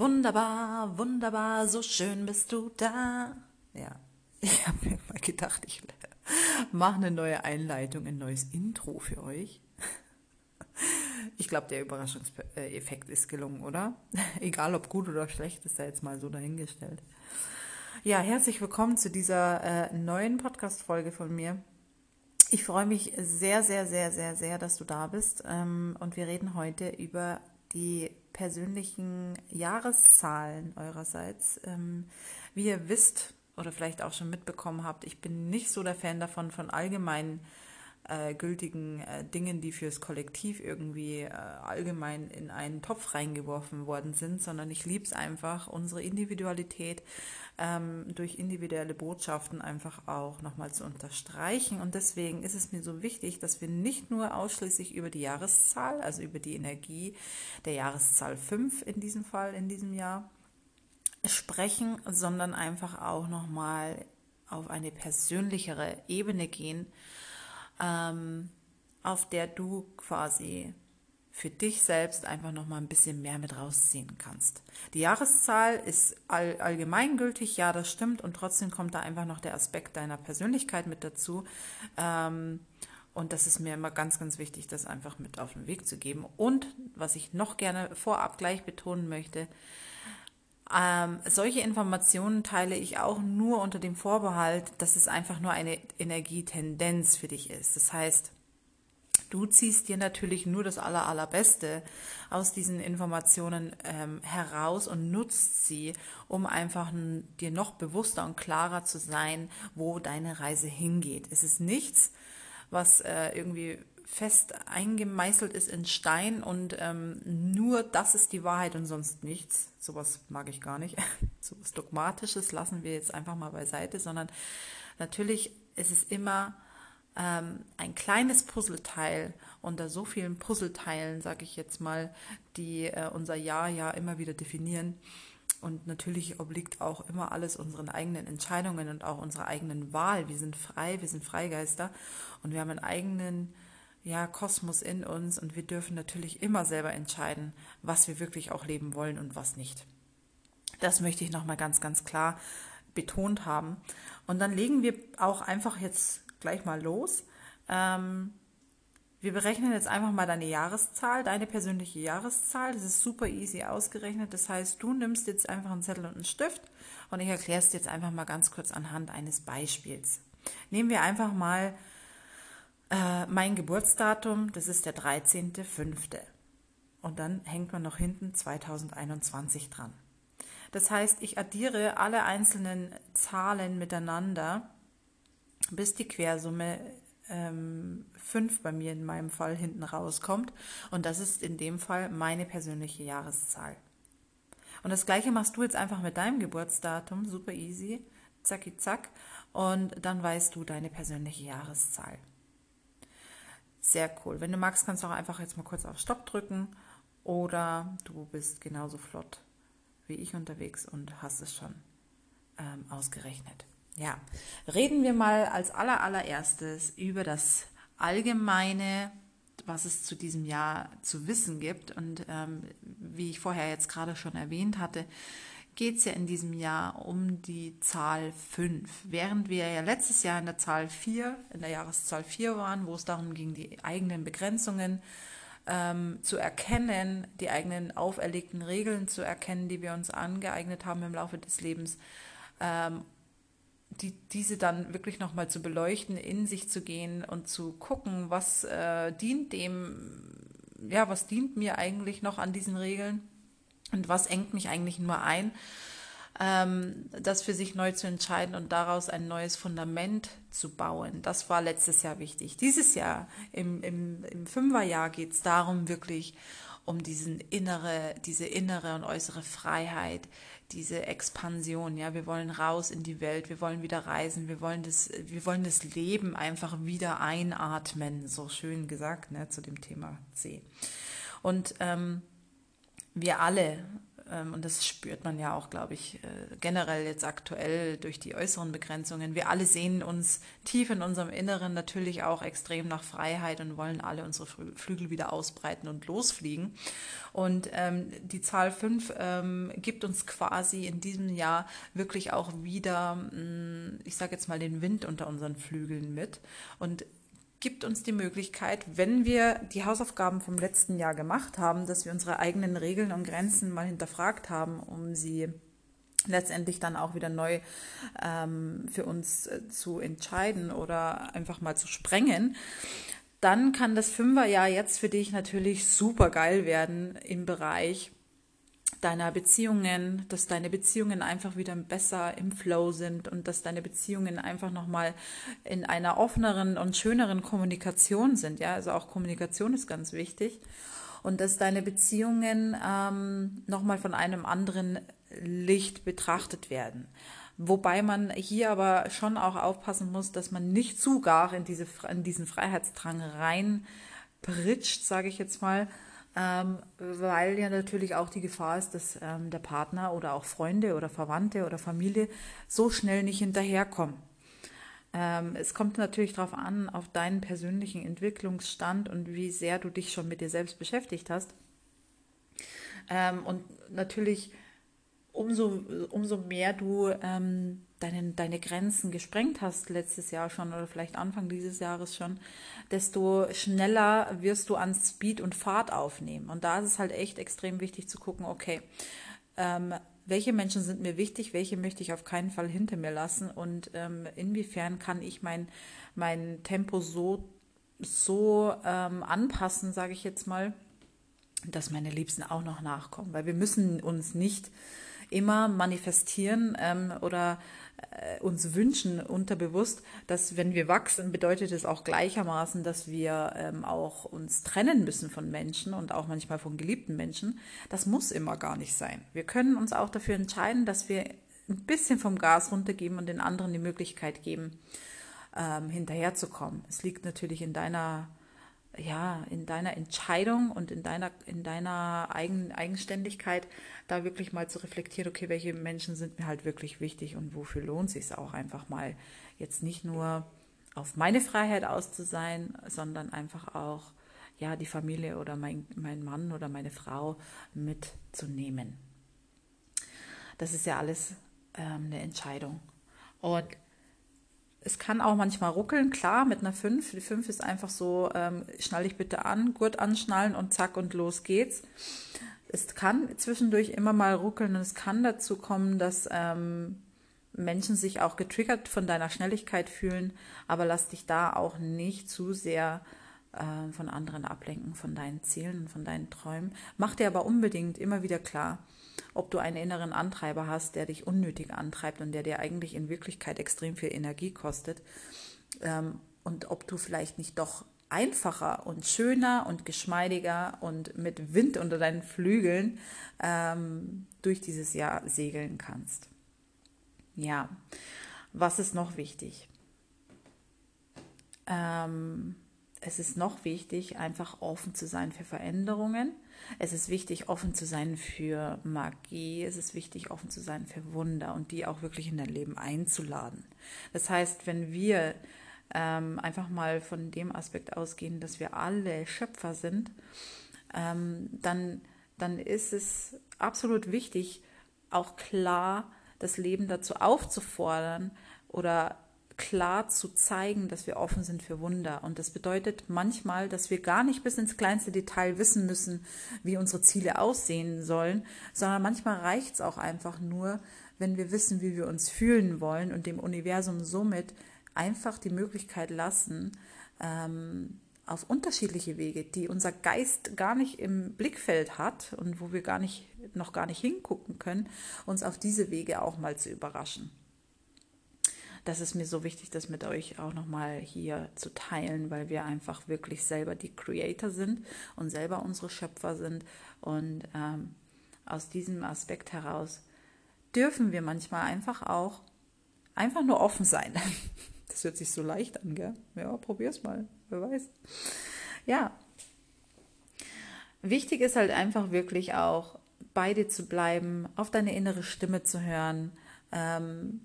Wunderbar, wunderbar, so schön bist du da. Ja, ich habe mir mal gedacht, ich mache eine neue Einleitung, ein neues Intro für euch. Ich glaube, der Überraschungseffekt ist gelungen, oder? Egal ob gut oder schlecht, ist da jetzt mal so dahingestellt. Ja, herzlich willkommen zu dieser äh, neuen Podcast-Folge von mir. Ich freue mich sehr, sehr, sehr, sehr, sehr, dass du da bist. Ähm, und wir reden heute über die persönlichen Jahreszahlen eurerseits. Ähm, wie ihr wisst oder vielleicht auch schon mitbekommen habt, ich bin nicht so der Fan davon, von allgemeinen äh, gültigen äh, Dingen, die fürs Kollektiv irgendwie äh, allgemein in einen Topf reingeworfen worden sind, sondern ich liebe es einfach, unsere Individualität ähm, durch individuelle Botschaften einfach auch nochmal zu unterstreichen. Und deswegen ist es mir so wichtig, dass wir nicht nur ausschließlich über die Jahreszahl, also über die Energie der Jahreszahl 5 in diesem Fall, in diesem Jahr, sprechen, sondern einfach auch nochmal auf eine persönlichere Ebene gehen, ähm, auf der du quasi für dich selbst einfach noch mal ein bisschen mehr mit rausziehen kannst. Die Jahreszahl ist all, allgemeingültig, ja, das stimmt, und trotzdem kommt da einfach noch der Aspekt deiner Persönlichkeit mit dazu. Ähm, und das ist mir immer ganz, ganz wichtig, das einfach mit auf den Weg zu geben. Und was ich noch gerne vorab gleich betonen möchte, ähm, solche Informationen teile ich auch nur unter dem Vorbehalt, dass es einfach nur eine Energietendenz für dich ist. Das heißt, Du ziehst dir natürlich nur das Aller, Allerbeste aus diesen Informationen ähm, heraus und nutzt sie, um einfach dir noch bewusster und klarer zu sein, wo deine Reise hingeht. Es ist nichts, was äh, irgendwie fest eingemeißelt ist in Stein und ähm, nur das ist die Wahrheit und sonst nichts. Sowas mag ich gar nicht. Sowas Dogmatisches lassen wir jetzt einfach mal beiseite, sondern natürlich ist es immer ähm, ein kleines Puzzleteil unter so vielen Puzzleteilen, sage ich jetzt mal, die äh, unser Jahr ja immer wieder definieren. Und natürlich obliegt auch immer alles unseren eigenen Entscheidungen und auch unserer eigenen Wahl. Wir sind frei, wir sind Freigeister und wir haben einen eigenen ja, Kosmos in uns und wir dürfen natürlich immer selber entscheiden, was wir wirklich auch leben wollen und was nicht. Das möchte ich nochmal ganz, ganz klar betont haben. Und dann legen wir auch einfach jetzt gleich mal los. Ähm, wir berechnen jetzt einfach mal deine Jahreszahl, deine persönliche Jahreszahl. Das ist super easy ausgerechnet. Das heißt, du nimmst jetzt einfach einen Zettel und einen Stift und ich erkläre es jetzt einfach mal ganz kurz anhand eines Beispiels. Nehmen wir einfach mal äh, mein Geburtsdatum, das ist der 13.05. Und dann hängt man noch hinten 2021 dran. Das heißt, ich addiere alle einzelnen Zahlen miteinander bis die Quersumme ähm, 5 bei mir in meinem Fall hinten rauskommt. Und das ist in dem Fall meine persönliche Jahreszahl. Und das gleiche machst du jetzt einfach mit deinem Geburtsdatum, super easy, zacki zack, und dann weißt du deine persönliche Jahreszahl. Sehr cool. Wenn du magst, kannst du auch einfach jetzt mal kurz auf Stopp drücken oder du bist genauso flott wie ich unterwegs und hast es schon ähm, ausgerechnet. Ja, reden wir mal als allererstes über das Allgemeine, was es zu diesem Jahr zu wissen gibt. Und ähm, wie ich vorher jetzt gerade schon erwähnt hatte, geht es ja in diesem Jahr um die Zahl 5. Während wir ja letztes Jahr in der Zahl 4, in der Jahreszahl 4 waren, wo es darum ging, die eigenen Begrenzungen ähm, zu erkennen, die eigenen auferlegten Regeln zu erkennen, die wir uns angeeignet haben im Laufe des Lebens, ähm, die, diese dann wirklich nochmal zu beleuchten, in sich zu gehen und zu gucken, was äh, dient dem, ja, was dient mir eigentlich noch an diesen Regeln und was engt mich eigentlich nur ein, ähm, das für sich neu zu entscheiden und daraus ein neues Fundament zu bauen. Das war letztes Jahr wichtig. Dieses Jahr, im, im, im Fünferjahr, geht es darum, wirklich um diesen innere, diese innere und äußere Freiheit, diese Expansion. Ja, wir wollen raus in die Welt, wir wollen wieder reisen, wir wollen das, wir wollen das Leben einfach wieder einatmen. So schön gesagt, ne, zu dem Thema C. Und ähm, wir alle ähm, und das spürt man ja auch, glaube ich, äh, generell jetzt aktuell durch die äußeren Begrenzungen. Wir alle sehen uns tief in unserem Inneren natürlich auch extrem nach Freiheit und wollen alle unsere Flügel wieder ausbreiten und losfliegen. Und ähm, die Zahl 5 ähm, gibt uns quasi in diesem Jahr wirklich auch wieder, mm, ich sage jetzt mal, den Wind unter unseren Flügeln mit. Und gibt uns die Möglichkeit, wenn wir die Hausaufgaben vom letzten Jahr gemacht haben, dass wir unsere eigenen Regeln und Grenzen mal hinterfragt haben, um sie letztendlich dann auch wieder neu ähm, für uns äh, zu entscheiden oder einfach mal zu sprengen, dann kann das Fünferjahr jetzt für dich natürlich super geil werden im Bereich deiner Beziehungen, dass deine Beziehungen einfach wieder besser im Flow sind und dass deine Beziehungen einfach nochmal in einer offeneren und schöneren Kommunikation sind. Ja, also auch Kommunikation ist ganz wichtig. Und dass deine Beziehungen ähm, nochmal von einem anderen Licht betrachtet werden. Wobei man hier aber schon auch aufpassen muss, dass man nicht zu gar in, diese, in diesen Freiheitsdrang reinpritscht, sage ich jetzt mal, ähm, weil ja natürlich auch die Gefahr ist, dass ähm, der Partner oder auch Freunde oder Verwandte oder Familie so schnell nicht hinterherkommen. Ähm, es kommt natürlich darauf an, auf deinen persönlichen Entwicklungsstand und wie sehr du dich schon mit dir selbst beschäftigt hast. Ähm, und natürlich umso, umso mehr du ähm, deine, Grenzen gesprengt hast letztes Jahr schon oder vielleicht Anfang dieses Jahres schon, desto schneller wirst du an Speed und Fahrt aufnehmen. Und da ist es halt echt extrem wichtig zu gucken, okay, ähm, welche Menschen sind mir wichtig, welche möchte ich auf keinen Fall hinter mir lassen und ähm, inwiefern kann ich mein, mein Tempo so, so ähm, anpassen, sage ich jetzt mal, dass meine Liebsten auch noch nachkommen. Weil wir müssen uns nicht immer manifestieren ähm, oder uns wünschen unterbewusst, dass wenn wir wachsen, bedeutet es auch gleichermaßen, dass wir ähm, auch uns trennen müssen von Menschen und auch manchmal von geliebten Menschen. Das muss immer gar nicht sein. Wir können uns auch dafür entscheiden, dass wir ein bisschen vom Gas runtergeben und den anderen die Möglichkeit geben, ähm, hinterherzukommen. Es liegt natürlich in deiner ja, in deiner Entscheidung und in deiner, in deiner Eigen, Eigenständigkeit da wirklich mal zu reflektieren, okay, welche Menschen sind mir halt wirklich wichtig und wofür lohnt es sich auch einfach mal jetzt nicht nur auf meine Freiheit aus zu sein, sondern einfach auch ja die Familie oder mein, mein Mann oder meine Frau mitzunehmen. Das ist ja alles ähm, eine Entscheidung. Und es kann auch manchmal ruckeln, klar, mit einer 5. Die 5 ist einfach so, ähm, schnall dich bitte an, Gurt anschnallen und zack und los geht's. Es kann zwischendurch immer mal ruckeln und es kann dazu kommen, dass ähm, Menschen sich auch getriggert von deiner Schnelligkeit fühlen, aber lass dich da auch nicht zu sehr äh, von anderen ablenken, von deinen Zielen und von deinen Träumen. Mach dir aber unbedingt immer wieder klar, ob du einen inneren Antreiber hast, der dich unnötig antreibt und der dir eigentlich in Wirklichkeit extrem viel Energie kostet. Ähm, und ob du vielleicht nicht doch einfacher und schöner und geschmeidiger und mit Wind unter deinen Flügeln ähm, durch dieses Jahr segeln kannst. Ja, was ist noch wichtig? Ähm, es ist noch wichtig, einfach offen zu sein für Veränderungen. Es ist wichtig, offen zu sein für Magie. Es ist wichtig, offen zu sein für Wunder und die auch wirklich in dein Leben einzuladen. Das heißt, wenn wir ähm, einfach mal von dem Aspekt ausgehen, dass wir alle Schöpfer sind, ähm, dann, dann ist es absolut wichtig, auch klar das Leben dazu aufzufordern oder klar zu zeigen, dass wir offen sind für Wunder. Und das bedeutet manchmal, dass wir gar nicht bis ins kleinste Detail wissen müssen, wie unsere Ziele aussehen sollen, sondern manchmal reicht es auch einfach nur, wenn wir wissen, wie wir uns fühlen wollen und dem Universum somit einfach die Möglichkeit lassen, ähm, auf unterschiedliche Wege, die unser Geist gar nicht im Blickfeld hat und wo wir gar nicht, noch gar nicht hingucken können, uns auf diese Wege auch mal zu überraschen das ist mir so wichtig, das mit euch auch nochmal hier zu teilen, weil wir einfach wirklich selber die Creator sind und selber unsere Schöpfer sind. Und ähm, aus diesem Aspekt heraus dürfen wir manchmal einfach auch einfach nur offen sein. Das hört sich so leicht an, gell? Ja, probier's mal, wer weiß. Ja. Wichtig ist halt einfach wirklich auch bei dir zu bleiben, auf deine innere Stimme zu hören, ähm,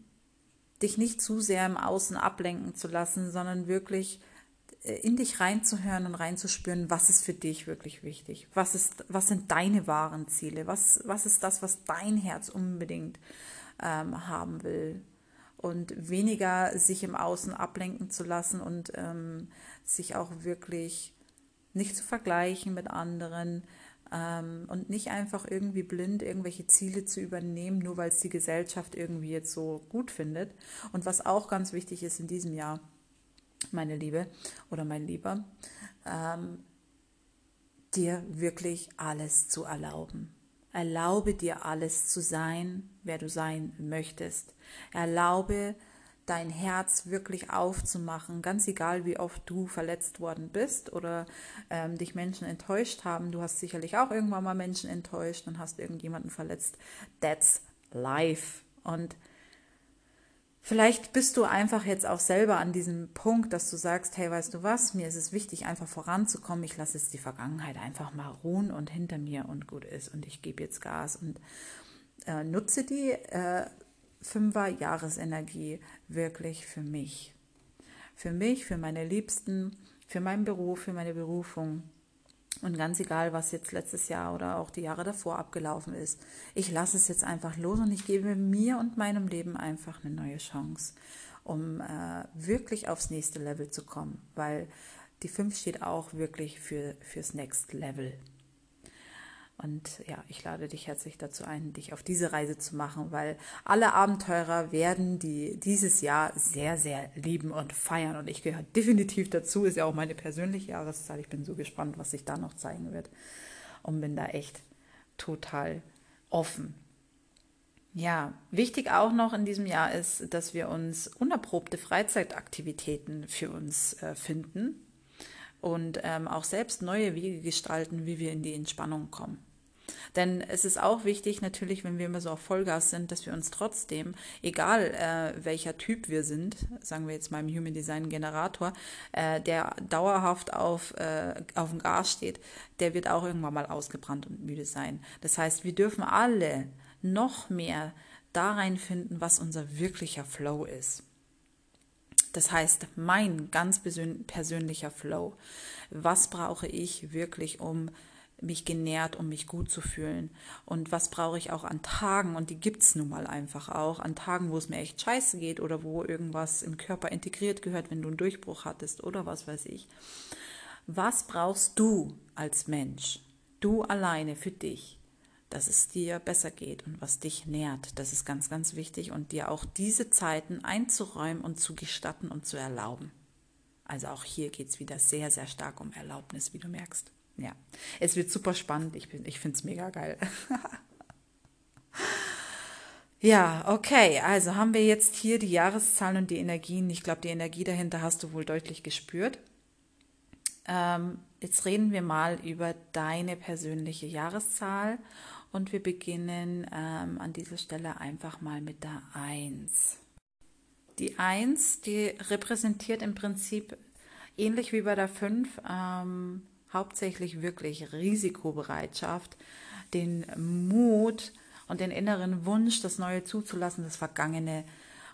dich nicht zu sehr im Außen ablenken zu lassen, sondern wirklich äh, in dich reinzuhören und reinzuspüren, was ist für dich wirklich wichtig? Was, ist, was sind deine wahren Ziele? Was, was ist das, was dein Herz unbedingt ähm, haben will? Und weniger sich im Außen ablenken zu lassen und ähm, sich auch wirklich nicht zu vergleichen mit anderen, und nicht einfach irgendwie blind irgendwelche Ziele zu übernehmen, nur weil es die Gesellschaft irgendwie jetzt so gut findet. Und was auch ganz wichtig ist in diesem Jahr, meine Liebe oder mein Lieber, ähm, dir wirklich alles zu erlauben. Erlaube dir alles zu sein, wer du sein möchtest. Erlaube dein Herz wirklich aufzumachen, ganz egal, wie oft du verletzt worden bist oder ähm, dich Menschen enttäuscht haben. Du hast sicherlich auch irgendwann mal Menschen enttäuscht und hast irgendjemanden verletzt. That's life. Und vielleicht bist du einfach jetzt auch selber an diesem Punkt, dass du sagst, hey, weißt du was, mir ist es wichtig, einfach voranzukommen. Ich lasse jetzt die Vergangenheit einfach mal ruhen und hinter mir und gut ist und ich gebe jetzt Gas und äh, nutze die. Äh, Fünfer Jahresenergie wirklich für mich. Für mich, für meine Liebsten, für meinen Beruf, für meine Berufung. Und ganz egal, was jetzt letztes Jahr oder auch die Jahre davor abgelaufen ist, ich lasse es jetzt einfach los und ich gebe mir und meinem Leben einfach eine neue Chance, um äh, wirklich aufs nächste Level zu kommen, weil die 5 steht auch wirklich für, fürs Next Level. Und ja, ich lade dich herzlich dazu ein, dich auf diese Reise zu machen, weil alle Abenteurer werden die dieses Jahr sehr, sehr lieben und feiern. Und ich gehöre definitiv dazu, ist ja auch meine persönliche Jahreszahl. Ich bin so gespannt, was sich da noch zeigen wird. Und bin da echt total offen. Ja, wichtig auch noch in diesem Jahr ist, dass wir uns unerprobte Freizeitaktivitäten für uns äh, finden und ähm, auch selbst neue Wege gestalten, wie wir in die Entspannung kommen. Denn es ist auch wichtig, natürlich, wenn wir immer so auf Vollgas sind, dass wir uns trotzdem, egal äh, welcher Typ wir sind, sagen wir jetzt mal im Human Design Generator, äh, der dauerhaft auf, äh, auf dem Gas steht, der wird auch irgendwann mal ausgebrannt und müde sein. Das heißt, wir dürfen alle noch mehr da reinfinden, was unser wirklicher Flow ist. Das heißt, mein ganz persönlicher Flow. Was brauche ich wirklich, um mich genährt, um mich gut zu fühlen? Und was brauche ich auch an Tagen? Und die gibt es nun mal einfach auch. An Tagen, wo es mir echt scheiße geht oder wo irgendwas im Körper integriert gehört, wenn du einen Durchbruch hattest oder was weiß ich. Was brauchst du als Mensch? Du alleine für dich dass es dir besser geht und was dich nährt. Das ist ganz, ganz wichtig und dir auch diese Zeiten einzuräumen und zu gestatten und zu erlauben. Also auch hier geht es wieder sehr, sehr stark um Erlaubnis, wie du merkst. Ja, es wird super spannend. Ich, ich finde es mega geil. ja, okay. Also haben wir jetzt hier die Jahreszahlen und die Energien. Ich glaube, die Energie dahinter hast du wohl deutlich gespürt. Ähm, jetzt reden wir mal über deine persönliche Jahreszahl und wir beginnen ähm, an dieser Stelle einfach mal mit der 1. Die 1, die repräsentiert im Prinzip ähnlich wie bei der 5 ähm, hauptsächlich wirklich Risikobereitschaft, den Mut und den inneren Wunsch, das Neue zuzulassen, das Vergangene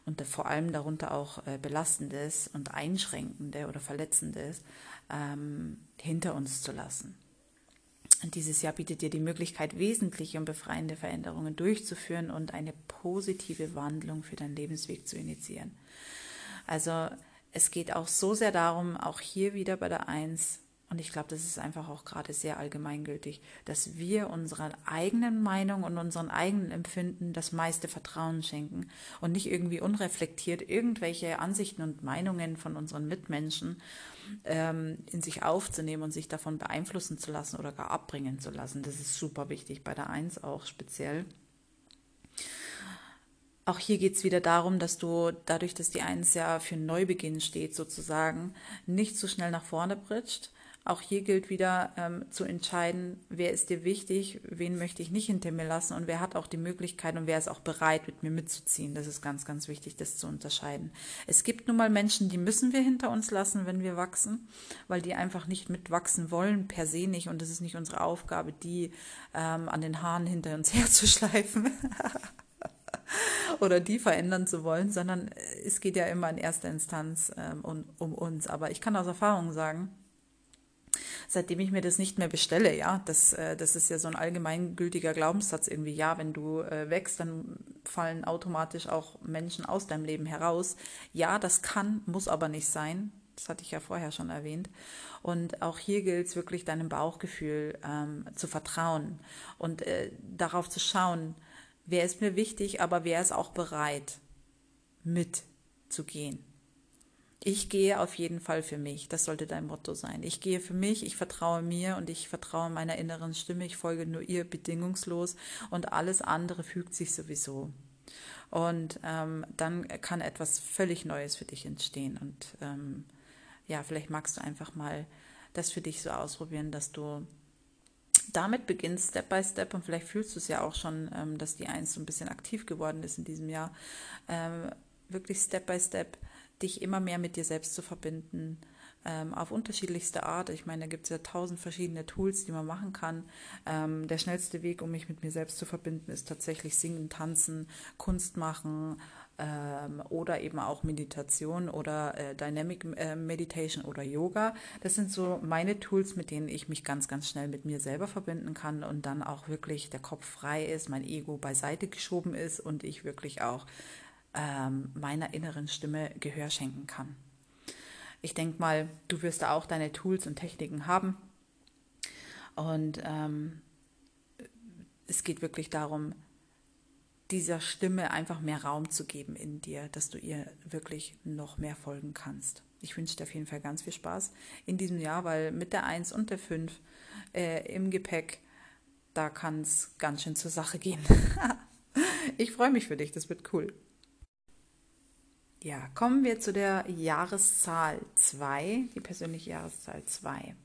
und vor allem darunter auch äh, Belastendes und Einschränkende oder Verletzendes ähm, hinter uns zu lassen. Und dieses Jahr bietet dir die Möglichkeit, wesentliche und befreiende Veränderungen durchzuführen und eine positive Wandlung für deinen Lebensweg zu initiieren. Also es geht auch so sehr darum, auch hier wieder bei der Eins, und ich glaube, das ist einfach auch gerade sehr allgemeingültig, dass wir unserer eigenen Meinung und unseren eigenen Empfinden das meiste Vertrauen schenken und nicht irgendwie unreflektiert irgendwelche Ansichten und Meinungen von unseren Mitmenschen ähm, in sich aufzunehmen und sich davon beeinflussen zu lassen oder gar abbringen zu lassen. Das ist super wichtig, bei der Eins auch speziell. Auch hier geht es wieder darum, dass du dadurch, dass die Eins ja für Neubeginn steht, sozusagen, nicht zu so schnell nach vorne britscht, auch hier gilt wieder ähm, zu entscheiden, wer ist dir wichtig, wen möchte ich nicht hinter mir lassen und wer hat auch die Möglichkeit und wer ist auch bereit, mit mir mitzuziehen. Das ist ganz, ganz wichtig, das zu unterscheiden. Es gibt nun mal Menschen, die müssen wir hinter uns lassen, wenn wir wachsen, weil die einfach nicht mitwachsen wollen, per se nicht. Und das ist nicht unsere Aufgabe, die ähm, an den Haaren hinter uns herzuschleifen. oder die verändern zu wollen, sondern es geht ja immer in erster Instanz ähm, um, um uns. Aber ich kann aus Erfahrung sagen, seitdem ich mir das nicht mehr bestelle, ja, das, äh, das ist ja so ein allgemeingültiger Glaubenssatz irgendwie, ja, wenn du äh, wächst, dann fallen automatisch auch Menschen aus deinem Leben heraus. Ja, das kann, muss aber nicht sein. Das hatte ich ja vorher schon erwähnt. Und auch hier gilt es wirklich deinem Bauchgefühl ähm, zu vertrauen und äh, darauf zu schauen, wer ist mir wichtig, aber wer ist auch bereit, mitzugehen. Ich gehe auf jeden Fall für mich. Das sollte dein Motto sein. Ich gehe für mich, ich vertraue mir und ich vertraue meiner inneren Stimme. Ich folge nur ihr bedingungslos und alles andere fügt sich sowieso. Und ähm, dann kann etwas völlig Neues für dich entstehen. Und ähm, ja, vielleicht magst du einfach mal das für dich so ausprobieren, dass du damit beginnst, Step by Step, und vielleicht fühlst du es ja auch schon, ähm, dass die Eins so ein bisschen aktiv geworden ist in diesem Jahr, ähm, wirklich Step by Step dich immer mehr mit dir selbst zu verbinden, ähm, auf unterschiedlichste Art. Ich meine, da gibt es ja tausend verschiedene Tools, die man machen kann. Ähm, der schnellste Weg, um mich mit mir selbst zu verbinden, ist tatsächlich Singen, Tanzen, Kunst machen ähm, oder eben auch Meditation oder äh, Dynamic äh, Meditation oder Yoga. Das sind so meine Tools, mit denen ich mich ganz, ganz schnell mit mir selber verbinden kann und dann auch wirklich der Kopf frei ist, mein Ego beiseite geschoben ist und ich wirklich auch ähm, meiner inneren Stimme Gehör schenken kann. Ich denke mal, du wirst da auch deine Tools und Techniken haben. Und ähm, es geht wirklich darum, dieser Stimme einfach mehr Raum zu geben in dir, dass du ihr wirklich noch mehr folgen kannst. Ich wünsche dir auf jeden Fall ganz viel Spaß in diesem Jahr, weil mit der 1 und der 5 äh, im Gepäck, da kann es ganz schön zur Sache gehen. ich freue mich für dich, das wird cool. Ja, kommen wir zu der Jahreszahl 2, die persönliche Jahreszahl 2.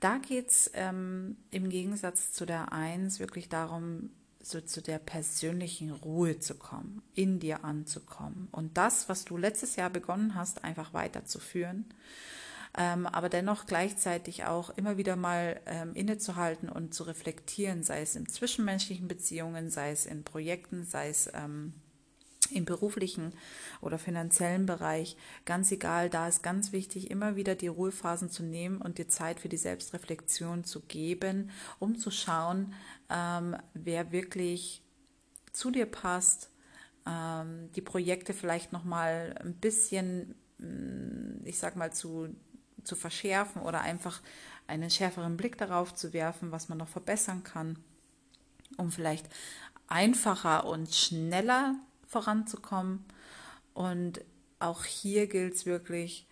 Da geht es ähm, im Gegensatz zu der 1 wirklich darum, so zu der persönlichen Ruhe zu kommen, in dir anzukommen und das, was du letztes Jahr begonnen hast, einfach weiterzuführen. Ähm, aber dennoch gleichzeitig auch immer wieder mal ähm, innezuhalten und zu reflektieren, sei es in zwischenmenschlichen Beziehungen, sei es in Projekten, sei es ähm, im beruflichen oder finanziellen Bereich, ganz egal, da ist ganz wichtig, immer wieder die Ruhephasen zu nehmen und die Zeit für die Selbstreflexion zu geben, um zu schauen, ähm, wer wirklich zu dir passt, ähm, die Projekte vielleicht nochmal ein bisschen, mm, ich sag mal, zu, zu verschärfen oder einfach einen schärferen Blick darauf zu werfen, was man noch verbessern kann, um vielleicht einfacher und schneller voranzukommen. Und auch hier gilt es wirklich,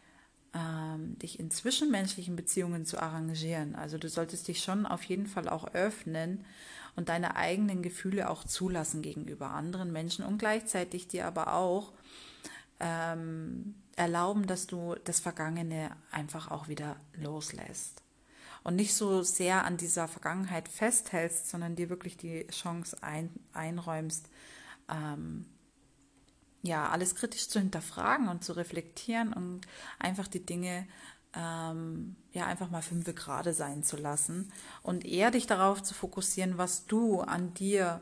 ähm, dich in zwischenmenschlichen Beziehungen zu arrangieren. Also du solltest dich schon auf jeden Fall auch öffnen und deine eigenen Gefühle auch zulassen gegenüber anderen Menschen und gleichzeitig dir aber auch ähm, erlauben, dass du das Vergangene einfach auch wieder loslässt. Und nicht so sehr an dieser Vergangenheit festhältst, sondern dir wirklich die Chance ein, einräumst, ähm, ja, alles kritisch zu hinterfragen und zu reflektieren und einfach die Dinge ähm, ja einfach mal fünf gerade sein zu lassen und eher dich darauf zu fokussieren, was du an dir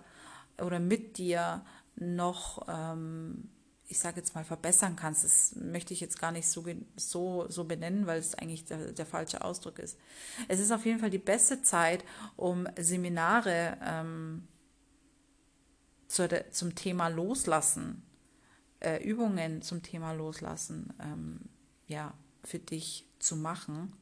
oder mit dir noch, ähm, ich sage jetzt mal, verbessern kannst. Das möchte ich jetzt gar nicht so, so, so benennen, weil es eigentlich der, der falsche Ausdruck ist. Es ist auf jeden Fall die beste Zeit, um Seminare ähm, zu, zum Thema Loslassen äh, Übungen zum Thema Loslassen ähm, ja, für dich zu machen,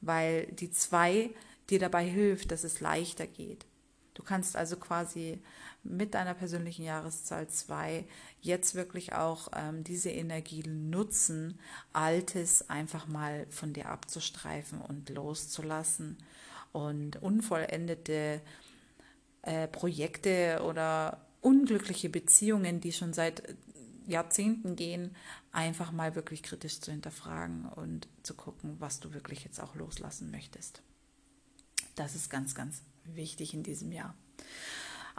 weil die zwei dir dabei hilft, dass es leichter geht. Du kannst also quasi mit deiner persönlichen Jahreszahl 2 jetzt wirklich auch ähm, diese Energie nutzen, Altes einfach mal von dir abzustreifen und loszulassen und unvollendete äh, Projekte oder unglückliche Beziehungen, die schon seit Jahrzehnten gehen, einfach mal wirklich kritisch zu hinterfragen und zu gucken, was du wirklich jetzt auch loslassen möchtest. Das ist ganz, ganz wichtig in diesem Jahr.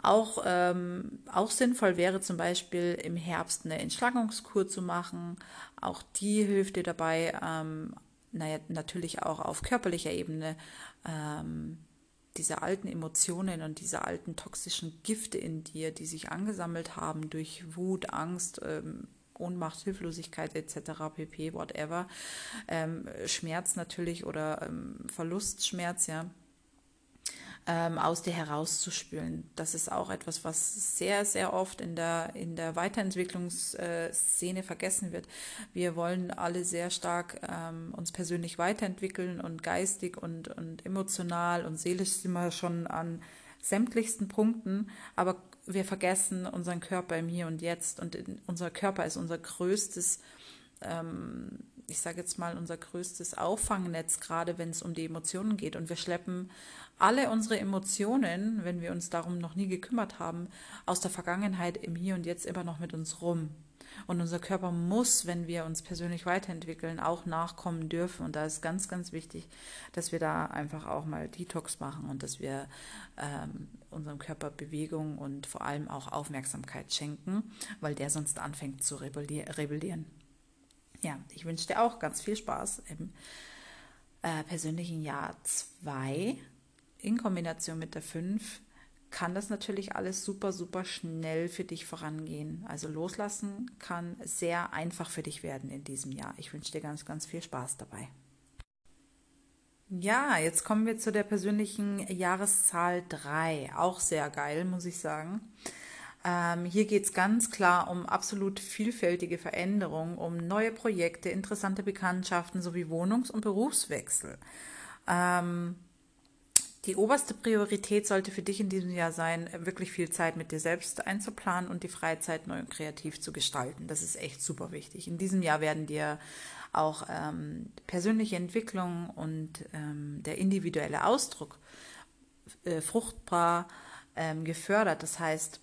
Auch, ähm, auch sinnvoll wäre zum Beispiel im Herbst eine Entschlackungskur zu machen. Auch die hilft dir dabei, ähm, naja, natürlich auch auf körperlicher Ebene ähm, diese alten Emotionen und diese alten toxischen Gifte in dir, die sich angesammelt haben durch Wut, Angst, ähm, Ohnmacht, Hilflosigkeit etc., pp, whatever, ähm, Schmerz natürlich oder ähm, Verlustschmerz, ja, ähm, aus dir herauszuspülen. Das ist auch etwas, was sehr, sehr oft in der, in der Weiterentwicklungsszene vergessen wird. Wir wollen alle sehr stark ähm, uns persönlich weiterentwickeln und geistig und, und emotional und seelisch sind wir schon an sämtlichsten Punkten, aber wir vergessen unseren Körper im Hier und Jetzt und unser Körper ist unser größtes ähm, ich sage jetzt mal, unser größtes Auffangnetz, gerade wenn es um die Emotionen geht. Und wir schleppen alle unsere Emotionen, wenn wir uns darum noch nie gekümmert haben, aus der Vergangenheit im Hier und Jetzt immer noch mit uns rum. Und unser Körper muss, wenn wir uns persönlich weiterentwickeln, auch nachkommen dürfen. Und da ist ganz, ganz wichtig, dass wir da einfach auch mal Detox machen und dass wir ähm, unserem Körper Bewegung und vor allem auch Aufmerksamkeit schenken, weil der sonst anfängt zu rebellieren. Ja, ich wünsche dir auch ganz viel Spaß im äh, persönlichen Jahr 2 in Kombination mit der 5 kann das natürlich alles super, super schnell für dich vorangehen. Also loslassen kann sehr einfach für dich werden in diesem Jahr. Ich wünsche dir ganz, ganz viel Spaß dabei. Ja, jetzt kommen wir zu der persönlichen Jahreszahl 3. Auch sehr geil, muss ich sagen. Ähm, hier geht es ganz klar um absolut vielfältige Veränderungen, um neue Projekte, interessante Bekanntschaften sowie Wohnungs- und Berufswechsel. Ähm, die oberste Priorität sollte für dich in diesem Jahr sein, wirklich viel Zeit mit dir selbst einzuplanen und die Freizeit neu und kreativ zu gestalten. Das ist echt super wichtig. In diesem Jahr werden dir auch ähm, persönliche Entwicklung und ähm, der individuelle Ausdruck äh, fruchtbar ähm, gefördert. Das heißt,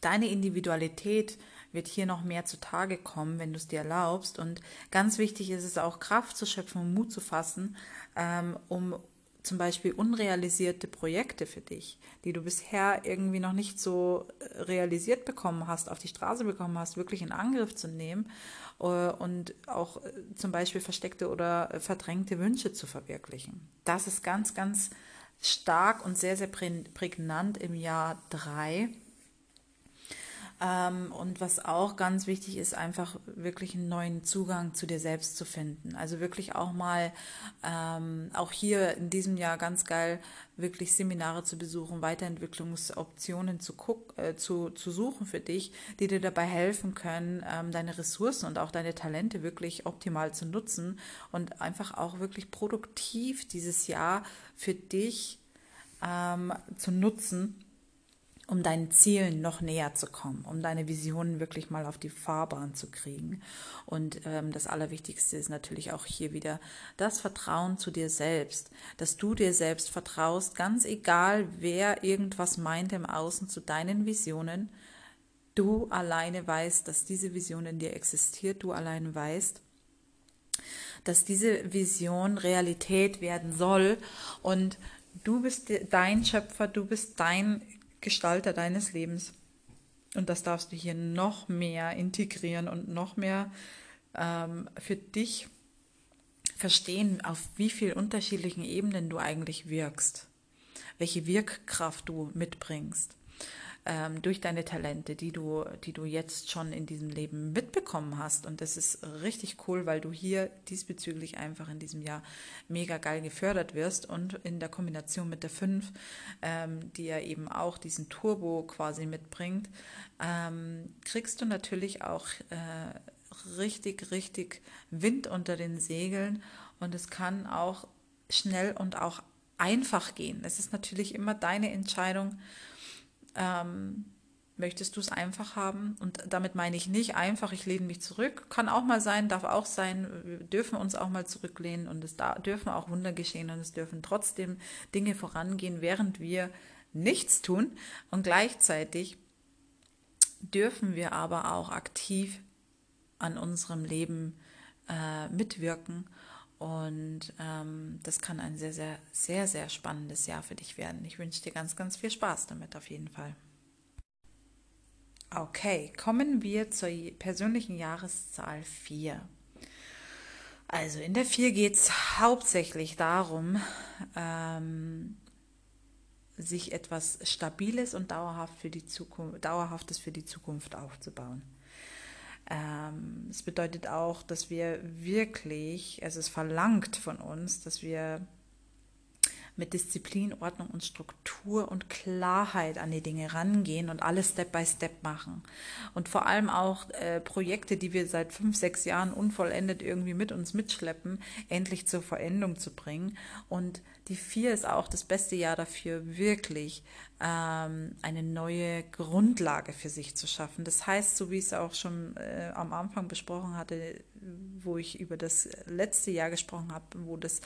deine Individualität wird hier noch mehr zutage kommen, wenn du es dir erlaubst. Und ganz wichtig ist es auch, Kraft zu schöpfen und Mut zu fassen, ähm, um zum Beispiel unrealisierte Projekte für dich, die du bisher irgendwie noch nicht so äh, realisiert bekommen hast, auf die Straße bekommen hast, wirklich in Angriff zu nehmen äh, und auch äh, zum Beispiel versteckte oder verdrängte Wünsche zu verwirklichen. Das ist ganz, ganz stark und sehr, sehr prägnant im Jahr 3 ähm, und was auch ganz wichtig ist, einfach wirklich einen neuen Zugang zu dir selbst zu finden. Also wirklich auch mal, ähm, auch hier in diesem Jahr ganz geil, wirklich Seminare zu besuchen, Weiterentwicklungsoptionen zu, guck, äh, zu, zu suchen für dich, die dir dabei helfen können, ähm, deine Ressourcen und auch deine Talente wirklich optimal zu nutzen und einfach auch wirklich produktiv dieses Jahr für dich ähm, zu nutzen um deinen Zielen noch näher zu kommen, um deine Visionen wirklich mal auf die Fahrbahn zu kriegen. Und ähm, das Allerwichtigste ist natürlich auch hier wieder das Vertrauen zu dir selbst, dass du dir selbst vertraust, ganz egal, wer irgendwas meint im Außen zu deinen Visionen. Du alleine weißt, dass diese Vision in dir existiert, du alleine weißt, dass diese Vision Realität werden soll und du bist dein Schöpfer, du bist dein Gestalter deines Lebens. Und das darfst du hier noch mehr integrieren und noch mehr ähm, für dich verstehen, auf wie vielen unterschiedlichen Ebenen du eigentlich wirkst, welche Wirkkraft du mitbringst ähm, durch deine Talente, die du, die du jetzt schon in diesem Leben mitbekommen hast. Und das ist richtig cool, weil du hier diesbezüglich einfach in diesem Jahr mega geil gefördert wirst und in der Kombination mit der 5, ähm, die ja eben auch diesen Turbo quasi mitbringt, ähm, kriegst du natürlich auch äh, richtig, richtig Wind unter den Segeln und es kann auch schnell und auch einfach gehen. Es ist natürlich immer deine Entscheidung, ähm, möchtest du es einfach haben? Und damit meine ich nicht einfach, ich lehne mich zurück. Kann auch mal sein, darf auch sein. Wir dürfen uns auch mal zurücklehnen und es da, dürfen auch Wunder geschehen und es dürfen trotzdem Dinge vorangehen, während wir nichts tun. Und gleichzeitig dürfen wir aber auch aktiv an unserem Leben äh, mitwirken. Und ähm, das kann ein sehr, sehr, sehr, sehr spannendes Jahr für dich werden. Ich wünsche dir ganz, ganz viel Spaß damit auf jeden Fall. Okay, kommen wir zur persönlichen Jahreszahl 4. Also in der 4 geht es hauptsächlich darum, ähm, sich etwas Stabiles und dauerhaft für die Zukunft, Dauerhaftes für die Zukunft aufzubauen. Ähm, es bedeutet auch, dass wir wirklich, also es verlangt von uns, dass wir mit Disziplin, Ordnung und Struktur und Klarheit an die Dinge rangehen und alles Step by Step machen. Und vor allem auch äh, Projekte, die wir seit fünf, sechs Jahren unvollendet irgendwie mit uns mitschleppen, endlich zur Verendung zu bringen. Und die vier ist auch das beste Jahr dafür, wirklich ähm, eine neue Grundlage für sich zu schaffen. Das heißt, so wie ich es auch schon äh, am Anfang besprochen hatte, wo ich über das letzte Jahr gesprochen habe, wo das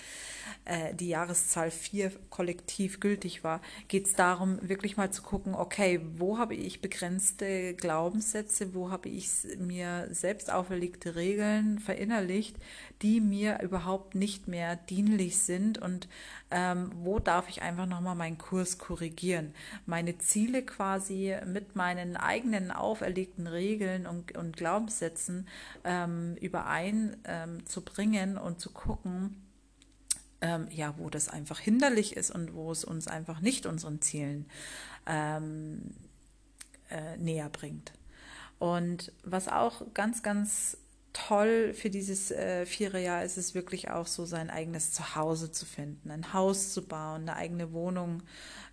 äh, die Jahreszahl 4 kollektiv gültig war, geht es darum, wirklich mal zu gucken, okay, wo habe ich begrenzte Glaubenssätze, wo habe ich mir selbst auferlegte Regeln verinnerlicht, die mir überhaupt nicht mehr dienlich sind und ähm, wo darf ich einfach nochmal meinen Kurs korrigieren, meine Ziele quasi mit meinen eigenen auferlegten Regeln und, und Glaubenssätzen ähm, übereinzubringen ähm, und zu gucken, ähm, ja, wo das einfach hinderlich ist und wo es uns einfach nicht unseren Zielen ähm, äh, näher bringt. Und was auch ganz, ganz toll für dieses äh, Viererjahr ist es wirklich auch so, sein eigenes Zuhause zu finden, ein Haus zu bauen, eine eigene Wohnung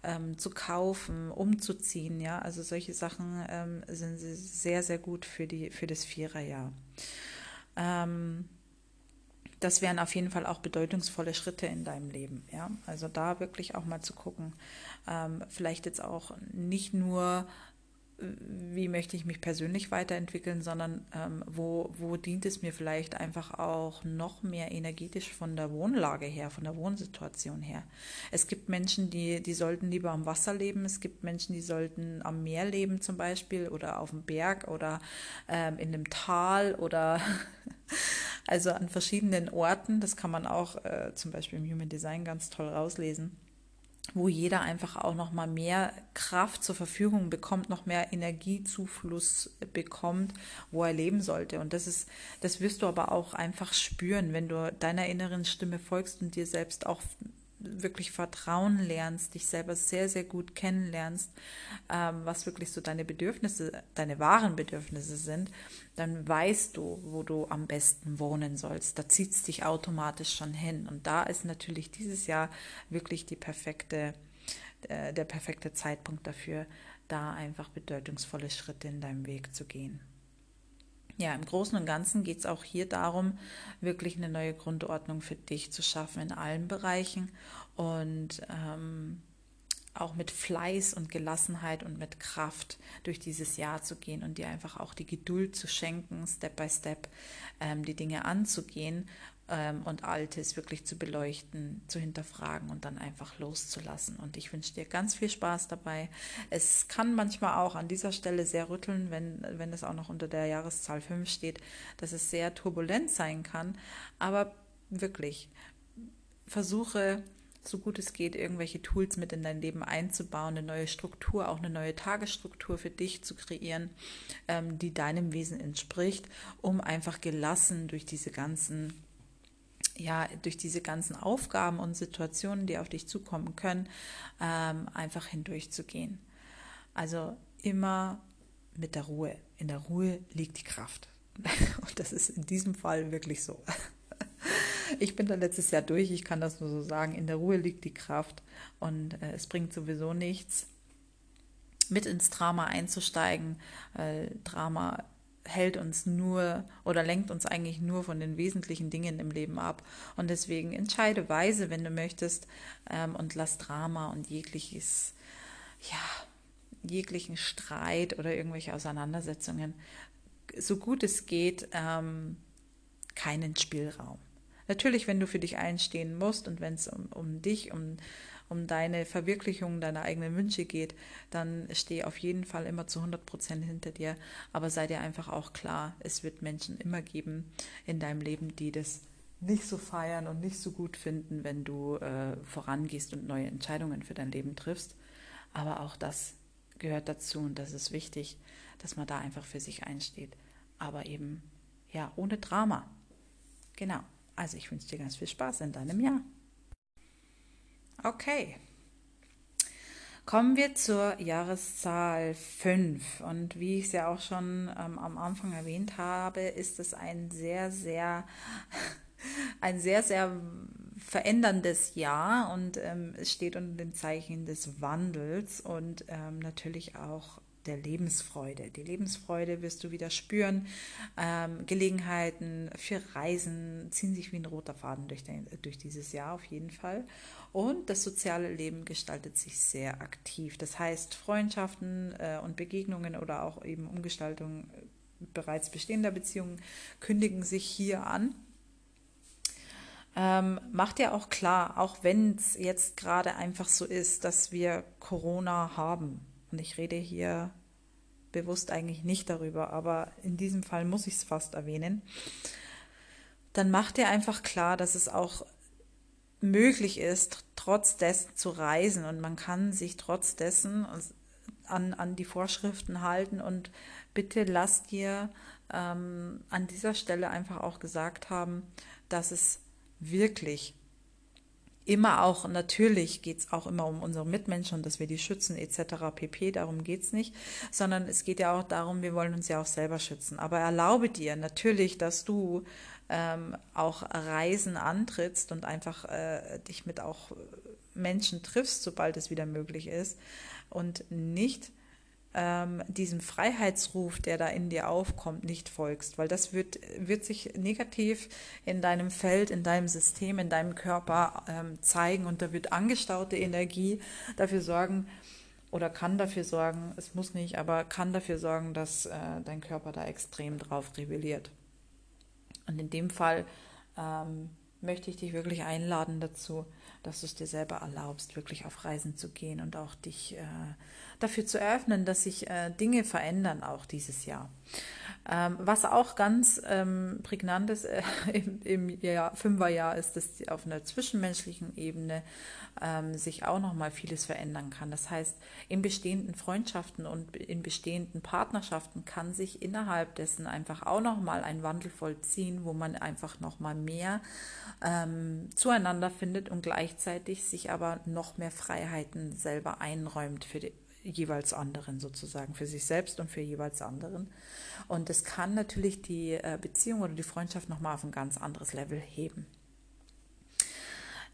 ähm, zu kaufen, umzuziehen. Ja, also solche Sachen ähm, sind sehr, sehr gut für, die, für das Viererjahr. Ähm, das wären auf jeden Fall auch bedeutungsvolle Schritte in deinem Leben. Ja, also da wirklich auch mal zu gucken, ähm, vielleicht jetzt auch nicht nur wie möchte ich mich persönlich weiterentwickeln, sondern ähm, wo, wo dient es mir vielleicht einfach auch noch mehr energetisch von der Wohnlage her, von der Wohnsituation her. Es gibt Menschen, die, die sollten lieber am Wasser leben, es gibt Menschen, die sollten am Meer leben zum Beispiel oder auf dem Berg oder ähm, in dem Tal oder also an verschiedenen Orten. Das kann man auch äh, zum Beispiel im Human Design ganz toll rauslesen wo jeder einfach auch noch mal mehr Kraft zur Verfügung bekommt, noch mehr Energiezufluss bekommt, wo er leben sollte. Und das ist, das wirst du aber auch einfach spüren, wenn du deiner inneren Stimme folgst und dir selbst auch wirklich vertrauen lernst, dich selber sehr, sehr gut kennenlernst, ähm, was wirklich so deine Bedürfnisse, deine wahren Bedürfnisse sind, dann weißt du, wo du am besten wohnen sollst. Da zieht es dich automatisch schon hin. Und da ist natürlich dieses Jahr wirklich die perfekte, äh, der perfekte Zeitpunkt dafür, da einfach bedeutungsvolle Schritte in deinem Weg zu gehen. Ja, im Großen und Ganzen geht es auch hier darum, wirklich eine neue Grundordnung für dich zu schaffen in allen Bereichen und ähm, auch mit Fleiß und Gelassenheit und mit Kraft durch dieses Jahr zu gehen und dir einfach auch die Geduld zu schenken, Step by Step ähm, die Dinge anzugehen ähm, und Altes wirklich zu beleuchten, zu hinterfragen und dann einfach loszulassen. Und ich wünsche dir ganz viel Spaß dabei. Es kann manchmal auch an dieser Stelle sehr rütteln, wenn, wenn es auch noch unter der Jahreszahl 5 steht, dass es sehr turbulent sein kann. Aber wirklich, versuche so gut es geht, irgendwelche Tools mit in dein Leben einzubauen, eine neue Struktur, auch eine neue Tagesstruktur für dich zu kreieren, ähm, die deinem Wesen entspricht, um einfach gelassen durch diese ganzen ja, durch diese ganzen Aufgaben und Situationen, die auf dich zukommen können, ähm, einfach hindurchzugehen. Also immer mit der Ruhe. In der Ruhe liegt die Kraft. Und das ist in diesem Fall wirklich so. Ich bin da letztes Jahr durch, ich kann das nur so sagen. In der Ruhe liegt die Kraft und äh, es bringt sowieso nichts, mit ins Drama einzusteigen. Äh, Drama hält uns nur oder lenkt uns eigentlich nur von den wesentlichen Dingen im Leben ab. Und deswegen entscheide weise, wenn du möchtest, ähm, und lass Drama und jegliches, ja, jeglichen Streit oder irgendwelche Auseinandersetzungen, so gut es geht, ähm, keinen Spielraum. Natürlich, wenn du für dich einstehen musst und wenn es um, um dich, um, um deine Verwirklichung deiner eigenen Wünsche geht, dann steh auf jeden Fall immer zu 100 Prozent hinter dir. Aber sei dir einfach auch klar, es wird Menschen immer geben in deinem Leben, die das nicht so feiern und nicht so gut finden, wenn du äh, vorangehst und neue Entscheidungen für dein Leben triffst. Aber auch das gehört dazu und das ist wichtig, dass man da einfach für sich einsteht. Aber eben, ja, ohne Drama. Genau. Also ich wünsche dir ganz viel Spaß in deinem Jahr. Okay. Kommen wir zur Jahreszahl 5. Und wie ich es ja auch schon ähm, am Anfang erwähnt habe, ist es ein sehr, sehr ein sehr, sehr veränderndes Jahr und ähm, es steht unter dem Zeichen des Wandels und ähm, natürlich auch der Lebensfreude. Die Lebensfreude wirst du wieder spüren. Ähm, Gelegenheiten für Reisen ziehen sich wie ein roter Faden durch, den, durch dieses Jahr auf jeden Fall. Und das soziale Leben gestaltet sich sehr aktiv. Das heißt, Freundschaften äh, und Begegnungen oder auch eben Umgestaltung bereits bestehender Beziehungen kündigen sich hier an ähm, macht ja auch klar, auch wenn es jetzt gerade einfach so ist, dass wir Corona haben. Und ich rede hier bewusst eigentlich nicht darüber, aber in diesem Fall muss ich es fast erwähnen. Dann macht ihr einfach klar, dass es auch möglich ist, trotz dessen zu reisen und man kann sich trotz dessen an, an die Vorschriften halten und bitte lasst dir ähm, an dieser Stelle einfach auch gesagt haben, dass es wirklich immer auch, natürlich geht es auch immer um unsere Mitmenschen und dass wir die schützen etc. pp. Darum geht es nicht, sondern es geht ja auch darum, wir wollen uns ja auch selber schützen. Aber erlaube dir natürlich, dass du ähm, auch Reisen antrittst und einfach äh, dich mit auch Menschen triffst, sobald es wieder möglich ist und nicht ähm, diesem Freiheitsruf, der da in dir aufkommt, nicht folgst, weil das wird, wird sich negativ in deinem Feld, in deinem System, in deinem Körper ähm, zeigen und da wird angestaute Energie dafür sorgen, oder kann dafür sorgen, es muss nicht, aber kann dafür sorgen, dass äh, dein Körper da extrem drauf rebelliert. Und in dem Fall ähm, möchte ich dich wirklich einladen dazu, dass du es dir selber erlaubst, wirklich auf Reisen zu gehen und auch dich äh, dafür zu eröffnen, dass sich äh, Dinge verändern, auch dieses Jahr. Ähm, was auch ganz ähm, prägnant ist äh, im, im Jahr, Fünferjahr, ist, dass auf einer zwischenmenschlichen Ebene ähm, sich auch noch mal vieles verändern kann. Das heißt, in bestehenden Freundschaften und in bestehenden Partnerschaften kann sich innerhalb dessen einfach auch noch mal ein Wandel vollziehen, wo man einfach noch mal mehr ähm, zueinander findet und gleichzeitig sich aber noch mehr Freiheiten selber einräumt für die jeweils anderen sozusagen, für sich selbst und für jeweils anderen. Und das kann natürlich die äh, Beziehung oder die Freundschaft nochmal auf ein ganz anderes Level heben.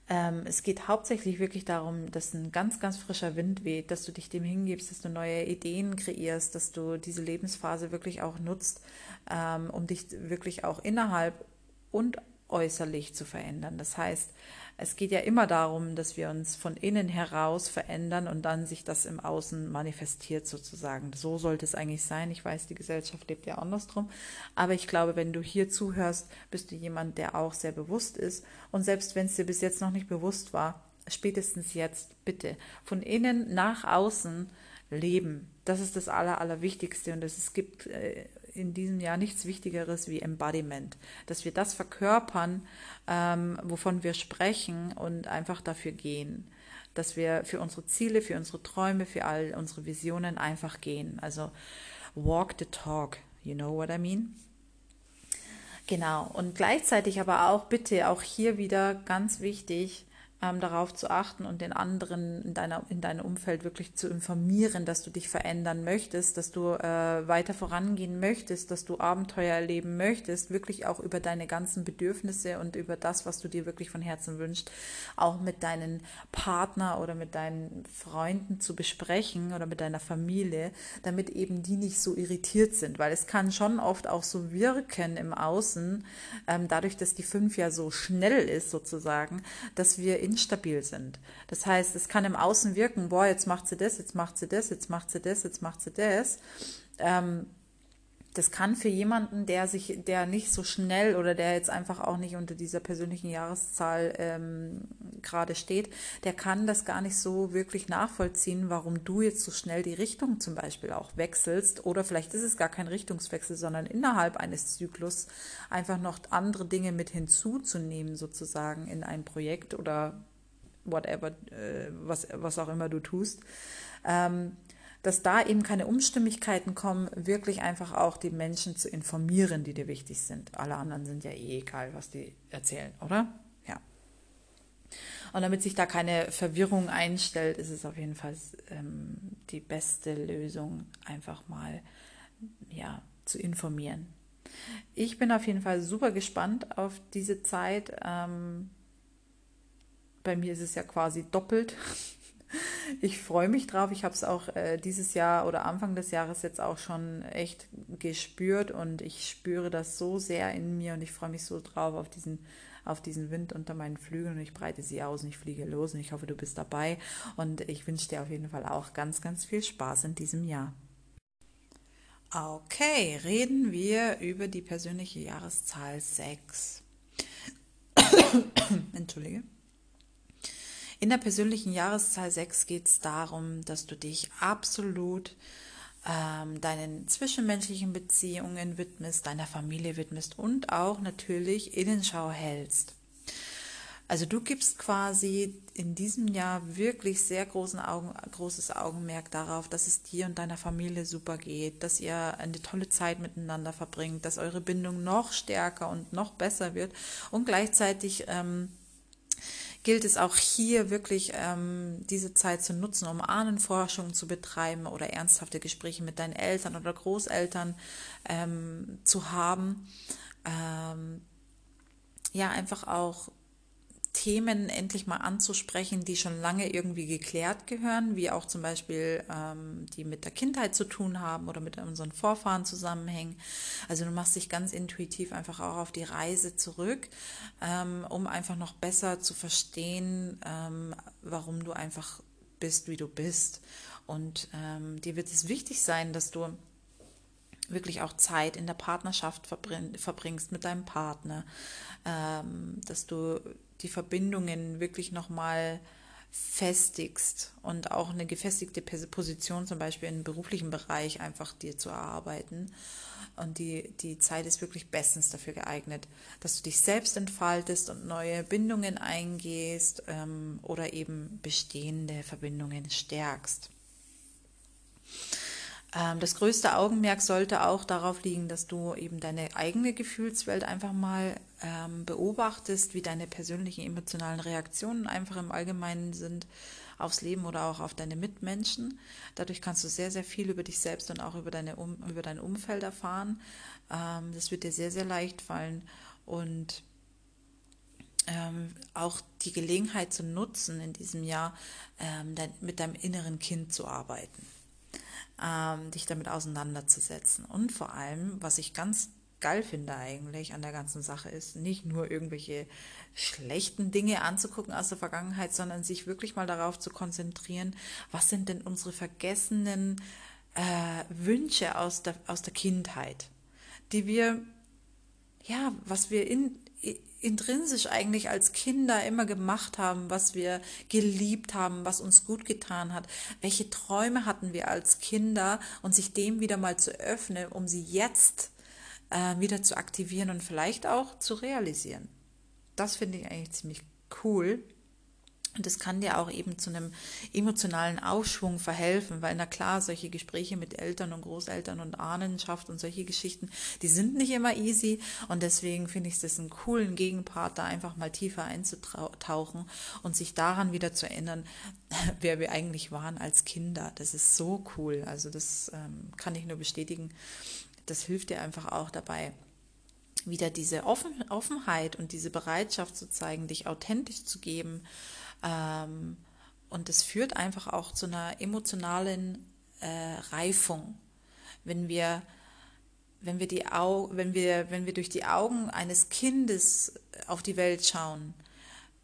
Ähm, es geht hauptsächlich wirklich darum, dass ein ganz, ganz frischer Wind weht, dass du dich dem hingibst, dass du neue Ideen kreierst, dass du diese Lebensphase wirklich auch nutzt, ähm, um dich wirklich auch innerhalb und äußerlich zu verändern. Das heißt, es geht ja immer darum, dass wir uns von innen heraus verändern und dann sich das im Außen manifestiert sozusagen. So sollte es eigentlich sein. Ich weiß, die Gesellschaft lebt ja andersrum. Aber ich glaube, wenn du hier zuhörst, bist du jemand, der auch sehr bewusst ist. Und selbst wenn es dir bis jetzt noch nicht bewusst war, spätestens jetzt bitte von innen nach außen leben. Das ist das Aller, Allerwichtigste. Und es gibt äh, in diesem Jahr nichts Wichtigeres wie Embodiment, dass wir das verkörpern, ähm, wovon wir sprechen und einfach dafür gehen, dass wir für unsere Ziele, für unsere Träume, für all unsere Visionen einfach gehen. Also walk the talk, you know what I mean? Genau, und gleichzeitig aber auch bitte, auch hier wieder ganz wichtig, ähm, darauf zu achten und den anderen in, deiner, in deinem Umfeld wirklich zu informieren, dass du dich verändern möchtest, dass du äh, weiter vorangehen möchtest, dass du Abenteuer erleben möchtest, wirklich auch über deine ganzen Bedürfnisse und über das, was du dir wirklich von Herzen wünschst, auch mit deinen Partner oder mit deinen Freunden zu besprechen oder mit deiner Familie, damit eben die nicht so irritiert sind, weil es kann schon oft auch so wirken im Außen, ähm, dadurch, dass die fünf ja so schnell ist sozusagen, dass wir in instabil sind. Das heißt, es kann im Außen wirken, boah, jetzt macht sie das, jetzt macht sie das, jetzt macht sie das, jetzt macht sie das. Ähm, das kann für jemanden, der sich, der nicht so schnell oder der jetzt einfach auch nicht unter dieser persönlichen Jahreszahl ähm, gerade steht, der kann das gar nicht so wirklich nachvollziehen, warum du jetzt so schnell die Richtung zum Beispiel auch wechselst. Oder vielleicht ist es gar kein Richtungswechsel, sondern innerhalb eines Zyklus einfach noch andere Dinge mit hinzuzunehmen, sozusagen in ein Projekt oder whatever, äh, was, was auch immer du tust. Ähm, dass da eben keine Umstimmigkeiten kommen, wirklich einfach auch die Menschen zu informieren, die dir wichtig sind. Alle anderen sind ja eh egal, was die erzählen, oder? Ja. Und damit sich da keine Verwirrung einstellt, ist es auf jeden Fall ähm, die beste Lösung, einfach mal ja, zu informieren. Ich bin auf jeden Fall super gespannt auf diese Zeit. Ähm, bei mir ist es ja quasi doppelt. Ich freue mich drauf. Ich habe es auch äh, dieses Jahr oder Anfang des Jahres jetzt auch schon echt gespürt und ich spüre das so sehr in mir und ich freue mich so drauf auf diesen auf diesen Wind unter meinen Flügeln und ich breite sie aus und ich fliege los und ich hoffe, du bist dabei und ich wünsche dir auf jeden Fall auch ganz, ganz viel Spaß in diesem Jahr. Okay, reden wir über die persönliche Jahreszahl 6. Entschuldige. In der persönlichen Jahreszahl 6 geht es darum, dass du dich absolut ähm, deinen zwischenmenschlichen Beziehungen widmest, deiner Familie widmest und auch natürlich Innenschau hältst. Also du gibst quasi in diesem Jahr wirklich sehr großen Augen, großes Augenmerk darauf, dass es dir und deiner Familie super geht, dass ihr eine tolle Zeit miteinander verbringt, dass eure Bindung noch stärker und noch besser wird und gleichzeitig ähm, gilt es auch hier wirklich ähm, diese Zeit zu nutzen, um Ahnenforschung zu betreiben oder ernsthafte Gespräche mit deinen Eltern oder Großeltern ähm, zu haben. Ähm, ja, einfach auch Themen endlich mal anzusprechen, die schon lange irgendwie geklärt gehören, wie auch zum Beispiel ähm, die mit der Kindheit zu tun haben oder mit unseren Vorfahren zusammenhängen. Also du machst dich ganz intuitiv einfach auch auf die Reise zurück, ähm, um einfach noch besser zu verstehen, ähm, warum du einfach bist, wie du bist. Und ähm, dir wird es wichtig sein, dass du wirklich auch Zeit in der Partnerschaft verbringst mit deinem Partner, ähm, dass du die Verbindungen wirklich nochmal festigst und auch eine gefestigte Position zum Beispiel im beruflichen Bereich einfach dir zu erarbeiten. Und die, die Zeit ist wirklich bestens dafür geeignet, dass du dich selbst entfaltest und neue Bindungen eingehst ähm, oder eben bestehende Verbindungen stärkst. Ähm, das größte Augenmerk sollte auch darauf liegen, dass du eben deine eigene Gefühlswelt einfach mal ähm, beobachtest, wie deine persönlichen emotionalen Reaktionen einfach im Allgemeinen sind aufs Leben oder auch auf deine Mitmenschen. Dadurch kannst du sehr, sehr viel über dich selbst und auch über, deine um, über dein Umfeld erfahren. Ähm, das wird dir sehr, sehr leicht fallen und ähm, auch die Gelegenheit zu nutzen, in diesem Jahr ähm, dein, mit deinem inneren Kind zu arbeiten ähm, dich damit auseinanderzusetzen. Und vor allem, was ich ganz geil finde eigentlich an der ganzen Sache ist, nicht nur irgendwelche schlechten Dinge anzugucken aus der Vergangenheit, sondern sich wirklich mal darauf zu konzentrieren, was sind denn unsere vergessenen äh, Wünsche aus der, aus der Kindheit, die wir, ja, was wir in, intrinsisch eigentlich als Kinder immer gemacht haben, was wir geliebt haben, was uns gut getan hat. Welche Träume hatten wir als Kinder und sich dem wieder mal zu öffnen, um sie jetzt äh, wieder zu aktivieren und vielleicht auch zu realisieren. Das finde ich eigentlich ziemlich cool. Und das kann dir auch eben zu einem emotionalen Aufschwung verhelfen, weil na klar, solche Gespräche mit Eltern und Großeltern und Ahnenschaft und solche Geschichten, die sind nicht immer easy und deswegen finde ich es einen coolen Gegenpart, da einfach mal tiefer einzutauchen und sich daran wieder zu erinnern, wer wir eigentlich waren als Kinder. Das ist so cool. Also das ähm, kann ich nur bestätigen. Das hilft dir einfach auch dabei, wieder diese Offen Offenheit und diese Bereitschaft zu zeigen, dich authentisch zu geben ähm, und es führt einfach auch zu einer emotionalen äh, Reifung, wenn wir wenn wir die Au wenn wir wenn wir durch die Augen eines Kindes auf die Welt schauen,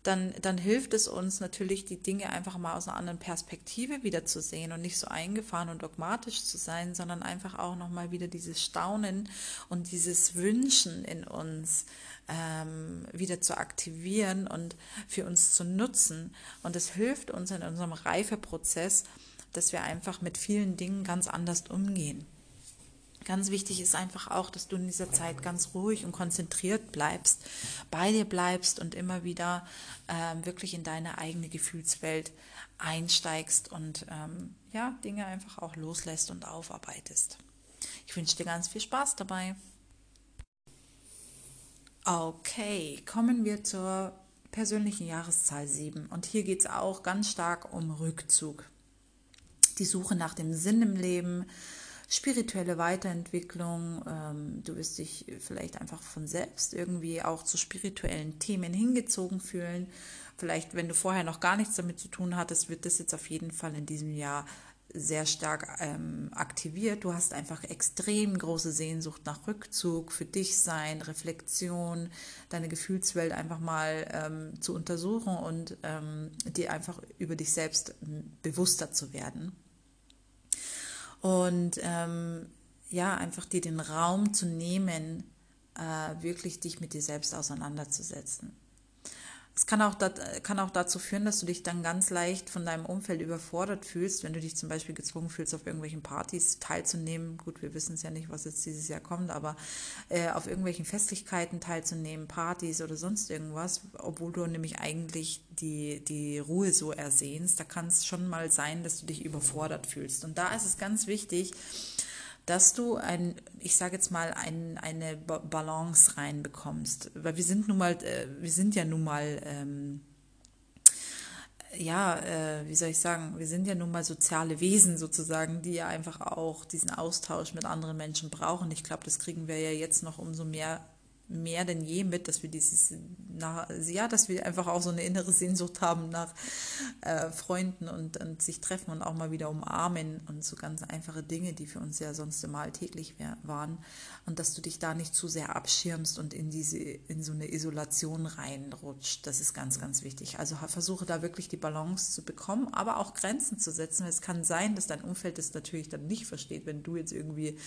dann, dann hilft es uns natürlich, die Dinge einfach mal aus einer anderen Perspektive wieder zu sehen und nicht so eingefahren und dogmatisch zu sein, sondern einfach auch nochmal wieder dieses Staunen und dieses Wünschen in uns ähm, wieder zu aktivieren und für uns zu nutzen. Und es hilft uns in unserem Reifeprozess, dass wir einfach mit vielen Dingen ganz anders umgehen. Ganz wichtig ist einfach auch, dass du in dieser Zeit ganz ruhig und konzentriert bleibst, bei dir bleibst und immer wieder ähm, wirklich in deine eigene Gefühlswelt einsteigst und ähm, ja, Dinge einfach auch loslässt und aufarbeitest. Ich wünsche dir ganz viel Spaß dabei. Okay, kommen wir zur persönlichen Jahreszahl 7. Und hier geht es auch ganz stark um Rückzug. Die Suche nach dem Sinn im Leben, spirituelle Weiterentwicklung. Ähm, du wirst dich vielleicht einfach von selbst irgendwie auch zu spirituellen Themen hingezogen fühlen. Vielleicht, wenn du vorher noch gar nichts damit zu tun hattest, wird das jetzt auf jeden Fall in diesem Jahr sehr stark ähm, aktiviert. Du hast einfach extrem große Sehnsucht nach Rückzug, für dich sein, Reflexion, deine Gefühlswelt einfach mal ähm, zu untersuchen und ähm, dir einfach über dich selbst bewusster zu werden. Und ähm, ja, einfach dir den Raum zu nehmen, äh, wirklich dich mit dir selbst auseinanderzusetzen. Es kann auch, kann auch dazu führen, dass du dich dann ganz leicht von deinem Umfeld überfordert fühlst, wenn du dich zum Beispiel gezwungen fühlst, auf irgendwelchen Partys teilzunehmen. Gut, wir wissen es ja nicht, was jetzt dieses Jahr kommt, aber äh, auf irgendwelchen Festlichkeiten teilzunehmen, Partys oder sonst irgendwas, obwohl du nämlich eigentlich die, die Ruhe so ersehnst. Da kann es schon mal sein, dass du dich überfordert fühlst. Und da ist es ganz wichtig, dass du ein, ich sage jetzt mal, ein, eine Balance reinbekommst. Weil wir sind nun mal, äh, wir sind ja nun mal, ähm, ja, äh, wie soll ich sagen, wir sind ja nun mal soziale Wesen sozusagen, die ja einfach auch diesen Austausch mit anderen Menschen brauchen. Ich glaube, das kriegen wir ja jetzt noch umso mehr mehr denn je mit, dass wir dieses, nach, ja, dass wir einfach auch so eine innere Sehnsucht haben nach äh, Freunden und, und sich treffen und auch mal wieder umarmen und so ganz einfache Dinge, die für uns ja sonst immer alltäglich waren. Und dass du dich da nicht zu sehr abschirmst und in diese, in so eine Isolation reinrutscht. Das ist ganz, ganz wichtig. Also versuche da wirklich die Balance zu bekommen, aber auch Grenzen zu setzen. Es kann sein, dass dein Umfeld das natürlich dann nicht versteht, wenn du jetzt irgendwie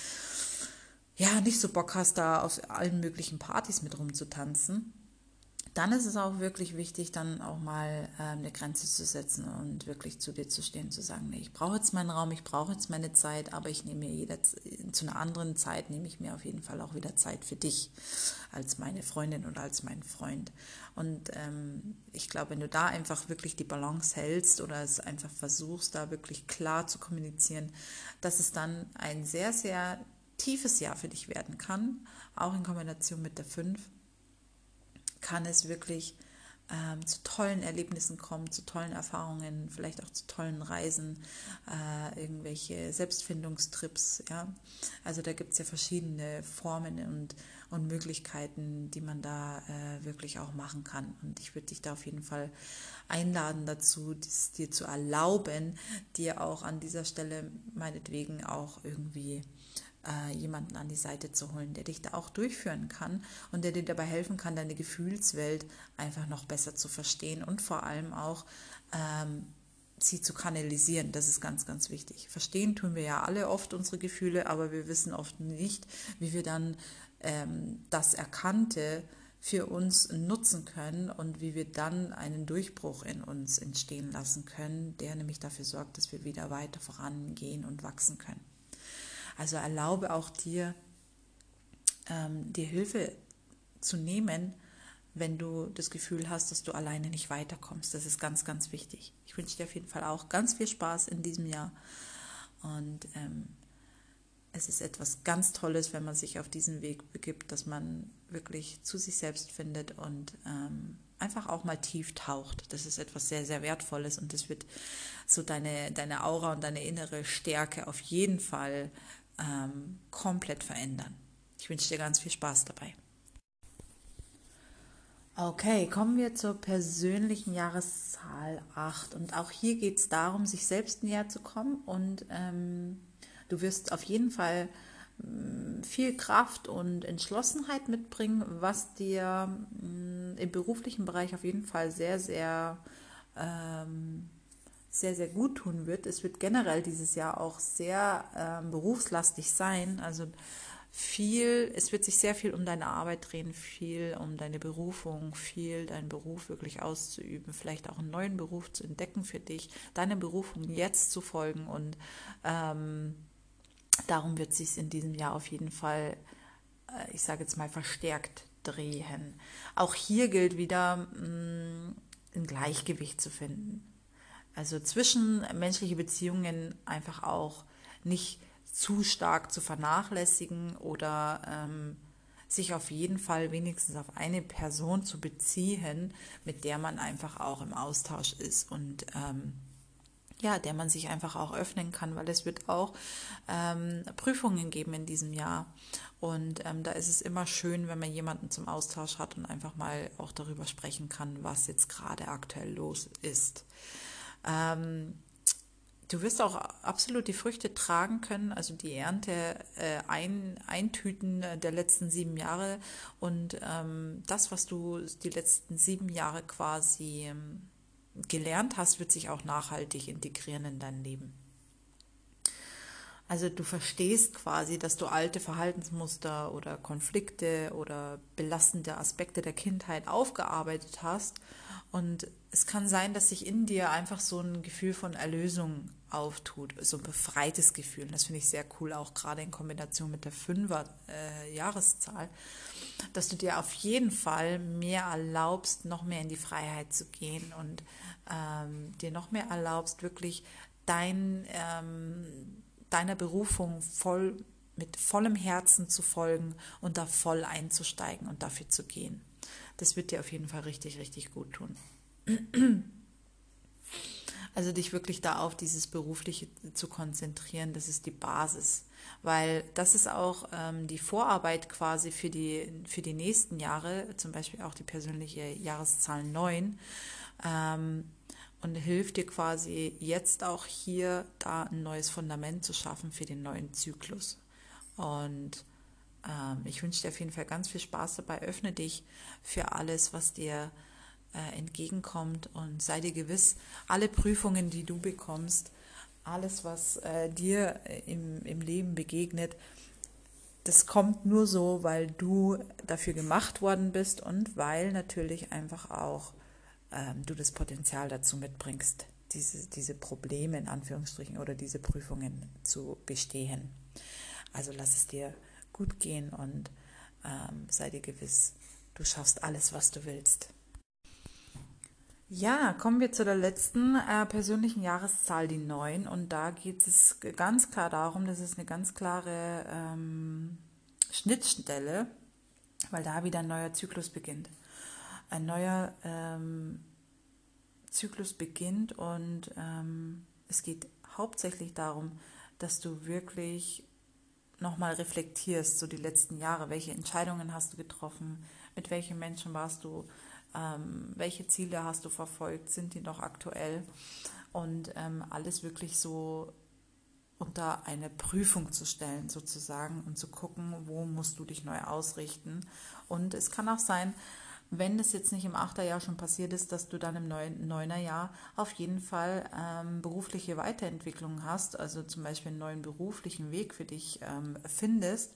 ja, nicht so Bock hast, da auf allen möglichen Partys mit rumzutanzen, dann ist es auch wirklich wichtig, dann auch mal äh, eine Grenze zu setzen und wirklich zu dir zu stehen, zu sagen, nee, ich brauche jetzt meinen Raum, ich brauche jetzt meine Zeit, aber ich nehme mir jeder, zu einer anderen Zeit nehme ich mir auf jeden Fall auch wieder Zeit für dich als meine Freundin oder als mein Freund. Und ähm, ich glaube, wenn du da einfach wirklich die Balance hältst oder es einfach versuchst, da wirklich klar zu kommunizieren, dass es dann ein sehr, sehr tiefes Jahr für dich werden kann, auch in Kombination mit der 5, kann es wirklich ähm, zu tollen Erlebnissen kommen, zu tollen Erfahrungen, vielleicht auch zu tollen Reisen, äh, irgendwelche Selbstfindungstrips. Ja? Also da gibt es ja verschiedene Formen und, und Möglichkeiten, die man da äh, wirklich auch machen kann. Und ich würde dich da auf jeden Fall einladen dazu, dies dir zu erlauben, dir auch an dieser Stelle meinetwegen auch irgendwie äh, jemanden an die Seite zu holen, der dich da auch durchführen kann und der dir dabei helfen kann, deine Gefühlswelt einfach noch besser zu verstehen und vor allem auch ähm, sie zu kanalisieren. Das ist ganz, ganz wichtig. Verstehen tun wir ja alle oft unsere Gefühle, aber wir wissen oft nicht, wie wir dann ähm, das Erkannte für uns nutzen können und wie wir dann einen Durchbruch in uns entstehen lassen können, der nämlich dafür sorgt, dass wir wieder weiter vorangehen und wachsen können. Also erlaube auch dir, ähm, dir Hilfe zu nehmen, wenn du das Gefühl hast, dass du alleine nicht weiterkommst. Das ist ganz, ganz wichtig. Ich wünsche dir auf jeden Fall auch ganz viel Spaß in diesem Jahr. Und ähm, es ist etwas ganz Tolles, wenn man sich auf diesen Weg begibt, dass man wirklich zu sich selbst findet und ähm, einfach auch mal tief taucht. Das ist etwas sehr, sehr Wertvolles und das wird so deine, deine Aura und deine innere Stärke auf jeden Fall ähm, komplett verändern. Ich wünsche dir ganz viel Spaß dabei. Okay, kommen wir zur persönlichen Jahreszahl 8. Und auch hier geht es darum, sich selbst näher zu kommen. Und ähm, du wirst auf jeden Fall ähm, viel Kraft und Entschlossenheit mitbringen, was dir ähm, im beruflichen Bereich auf jeden Fall sehr, sehr, ähm, sehr, sehr gut tun wird. Es wird generell dieses Jahr auch sehr ähm, berufslastig sein. Also viel, es wird sich sehr viel um deine Arbeit drehen, viel um deine Berufung, viel deinen Beruf wirklich auszuüben, vielleicht auch einen neuen Beruf zu entdecken für dich, deine Berufung jetzt zu folgen und ähm, darum wird sich in diesem Jahr auf jeden Fall, äh, ich sage jetzt mal, verstärkt drehen. Auch hier gilt wieder, mh, mm, ein Gleichgewicht zu finden. Also zwischenmenschliche Beziehungen einfach auch nicht zu stark zu vernachlässigen oder ähm, sich auf jeden Fall wenigstens auf eine Person zu beziehen, mit der man einfach auch im Austausch ist und ähm, ja, der man sich einfach auch öffnen kann, weil es wird auch ähm, Prüfungen geben in diesem Jahr. Und ähm, da ist es immer schön, wenn man jemanden zum Austausch hat und einfach mal auch darüber sprechen kann, was jetzt gerade aktuell los ist. Ähm, Du wirst auch absolut die Früchte tragen können, also die Ernte äh, ein, eintüten der letzten sieben Jahre und ähm, das, was du die letzten sieben Jahre quasi ähm, gelernt hast, wird sich auch nachhaltig integrieren in dein Leben. Also du verstehst quasi, dass du alte Verhaltensmuster oder Konflikte oder belastende Aspekte der Kindheit aufgearbeitet hast. Und es kann sein, dass sich in dir einfach so ein Gefühl von Erlösung auftut, so ein befreites Gefühl. Und das finde ich sehr cool, auch gerade in Kombination mit der Fünfer-Jahreszahl, äh, dass du dir auf jeden Fall mehr erlaubst, noch mehr in die Freiheit zu gehen und ähm, dir noch mehr erlaubst, wirklich dein ähm, deiner Berufung voll mit vollem Herzen zu folgen und da voll einzusteigen und dafür zu gehen. Das wird dir auf jeden Fall richtig, richtig gut tun. Also dich wirklich da auf dieses Berufliche zu konzentrieren, das ist die Basis, weil das ist auch ähm, die Vorarbeit quasi für die, für die nächsten Jahre, zum Beispiel auch die persönliche Jahreszahl 9. Ähm, und hilft dir quasi jetzt auch hier da ein neues Fundament zu schaffen für den neuen Zyklus. Und ich wünsche dir auf jeden Fall ganz viel Spaß dabei. Öffne dich für alles, was dir äh, entgegenkommt und sei dir gewiss, alle Prüfungen, die du bekommst, alles, was äh, dir im, im Leben begegnet, das kommt nur so, weil du dafür gemacht worden bist und weil natürlich einfach auch ähm, du das Potenzial dazu mitbringst, diese, diese Probleme in Anführungsstrichen oder diese Prüfungen zu bestehen. Also lass es dir gut gehen und ähm, sei dir gewiss, du schaffst alles, was du willst. Ja, kommen wir zu der letzten äh, persönlichen Jahreszahl, die 9. Und da geht es ganz klar darum, das ist eine ganz klare ähm, Schnittstelle, weil da wieder ein neuer Zyklus beginnt ein neuer ähm, Zyklus beginnt und ähm, es geht hauptsächlich darum, dass du wirklich nochmal reflektierst, so die letzten Jahre, welche Entscheidungen hast du getroffen, mit welchen Menschen warst du, ähm, welche Ziele hast du verfolgt, sind die noch aktuell und ähm, alles wirklich so unter eine Prüfung zu stellen sozusagen und zu gucken, wo musst du dich neu ausrichten. Und es kann auch sein, wenn das jetzt nicht im Achterjahr schon passiert ist, dass du dann im Neuner Jahr auf jeden Fall ähm, berufliche Weiterentwicklung hast, also zum Beispiel einen neuen beruflichen Weg für dich ähm, findest.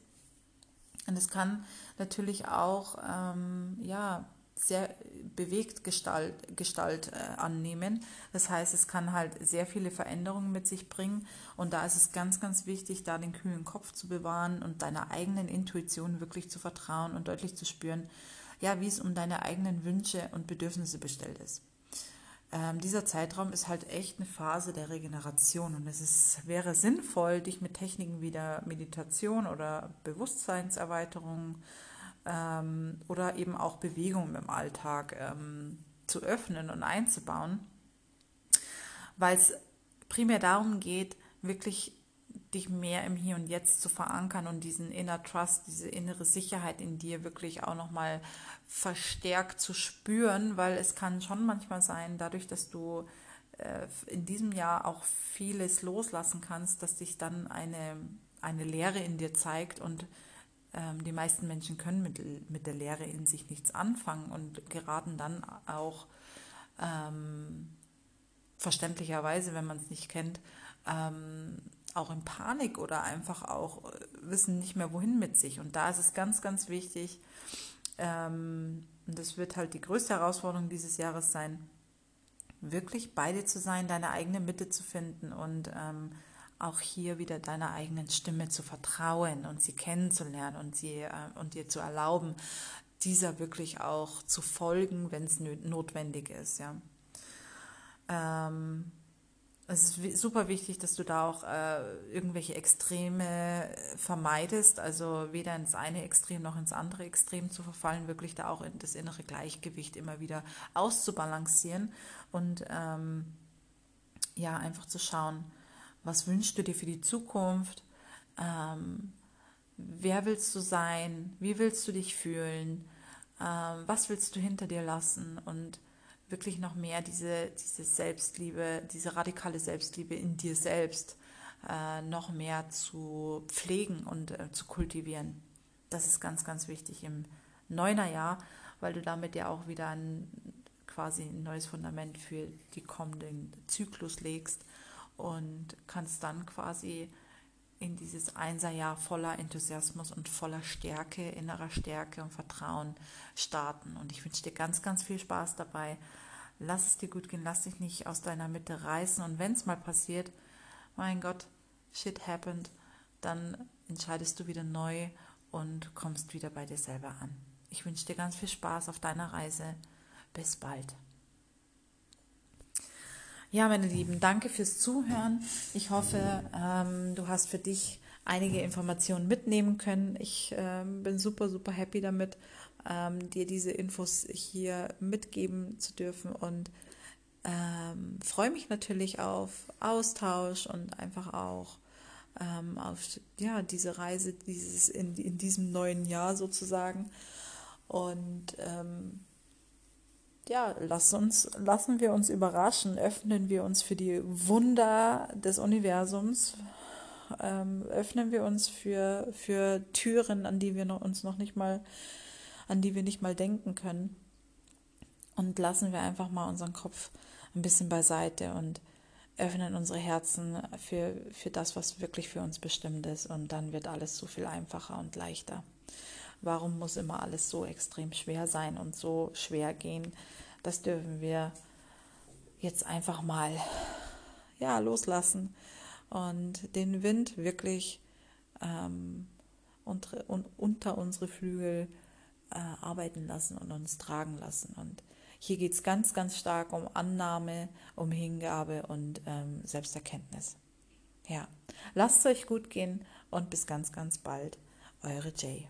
Und es kann natürlich auch ähm, ja, sehr bewegt Gestalt, Gestalt äh, annehmen. Das heißt, es kann halt sehr viele Veränderungen mit sich bringen. Und da ist es ganz, ganz wichtig, da den kühlen Kopf zu bewahren und deiner eigenen Intuition wirklich zu vertrauen und deutlich zu spüren, ja, wie es um deine eigenen Wünsche und Bedürfnisse bestellt ist. Ähm, dieser Zeitraum ist halt echt eine Phase der Regeneration und es ist, wäre sinnvoll, dich mit Techniken wie der Meditation oder Bewusstseinserweiterung ähm, oder eben auch Bewegung im Alltag ähm, zu öffnen und einzubauen, weil es primär darum geht, wirklich dich mehr im Hier und Jetzt zu verankern und diesen Inner Trust, diese innere Sicherheit in dir wirklich auch nochmal verstärkt zu spüren, weil es kann schon manchmal sein, dadurch, dass du äh, in diesem Jahr auch vieles loslassen kannst, dass sich dann eine, eine Leere in dir zeigt und ähm, die meisten Menschen können mit, mit der Lehre in sich nichts anfangen und geraten dann auch ähm, verständlicherweise, wenn man es nicht kennt, ähm, auch in Panik oder einfach auch äh, wissen nicht mehr wohin mit sich. Und da ist es ganz, ganz wichtig, ähm, und das wird halt die größte Herausforderung dieses Jahres sein, wirklich bei dir zu sein, deine eigene Mitte zu finden und ähm, auch hier wieder deiner eigenen Stimme zu vertrauen und sie kennenzulernen und, sie, äh, und dir zu erlauben, dieser wirklich auch zu folgen, wenn es notwendig ist. Ja. Ähm, es ist super wichtig, dass du da auch äh, irgendwelche Extreme vermeidest, also weder ins eine Extrem noch ins andere Extrem zu verfallen, wirklich da auch in das innere Gleichgewicht immer wieder auszubalancieren und ähm, ja, einfach zu schauen, was wünschst du dir für die Zukunft, ähm, wer willst du sein, wie willst du dich fühlen, ähm, was willst du hinter dir lassen? Und wirklich noch mehr diese, diese Selbstliebe, diese radikale Selbstliebe in dir selbst äh, noch mehr zu pflegen und äh, zu kultivieren. Das ist ganz, ganz wichtig im Neunerjahr, weil du damit ja auch wieder ein quasi ein neues Fundament für die kommenden Zyklus legst und kannst dann quasi in dieses Einserjahr voller Enthusiasmus und voller Stärke, innerer Stärke und Vertrauen starten. Und ich wünsche dir ganz, ganz viel Spaß dabei. Lass es dir gut gehen, lass dich nicht aus deiner Mitte reißen. Und wenn es mal passiert, mein Gott, shit happened, dann entscheidest du wieder neu und kommst wieder bei dir selber an. Ich wünsche dir ganz viel Spaß auf deiner Reise. Bis bald. Ja, meine Lieben, danke fürs Zuhören. Ich hoffe, ähm, du hast für dich einige Informationen mitnehmen können. Ich ähm, bin super, super happy damit, ähm, dir diese Infos hier mitgeben zu dürfen und ähm, freue mich natürlich auf Austausch und einfach auch ähm, auf ja, diese Reise dieses in, in diesem neuen Jahr sozusagen. Und ähm, ja, lass uns, lassen wir uns überraschen, öffnen wir uns für die Wunder des Universums, ähm, öffnen wir uns für, für Türen, an die wir noch, uns noch nicht mal, an die wir nicht mal denken können. Und lassen wir einfach mal unseren Kopf ein bisschen beiseite und öffnen unsere Herzen für, für das, was wirklich für uns bestimmt ist. Und dann wird alles so viel einfacher und leichter. Warum muss immer alles so extrem schwer sein und so schwer gehen? Das dürfen wir jetzt einfach mal ja, loslassen und den Wind wirklich ähm, unter, unter unsere Flügel äh, arbeiten lassen und uns tragen lassen. Und hier geht es ganz, ganz stark um Annahme, um Hingabe und ähm, Selbsterkenntnis. Ja, lasst es euch gut gehen und bis ganz, ganz bald. Eure Jay.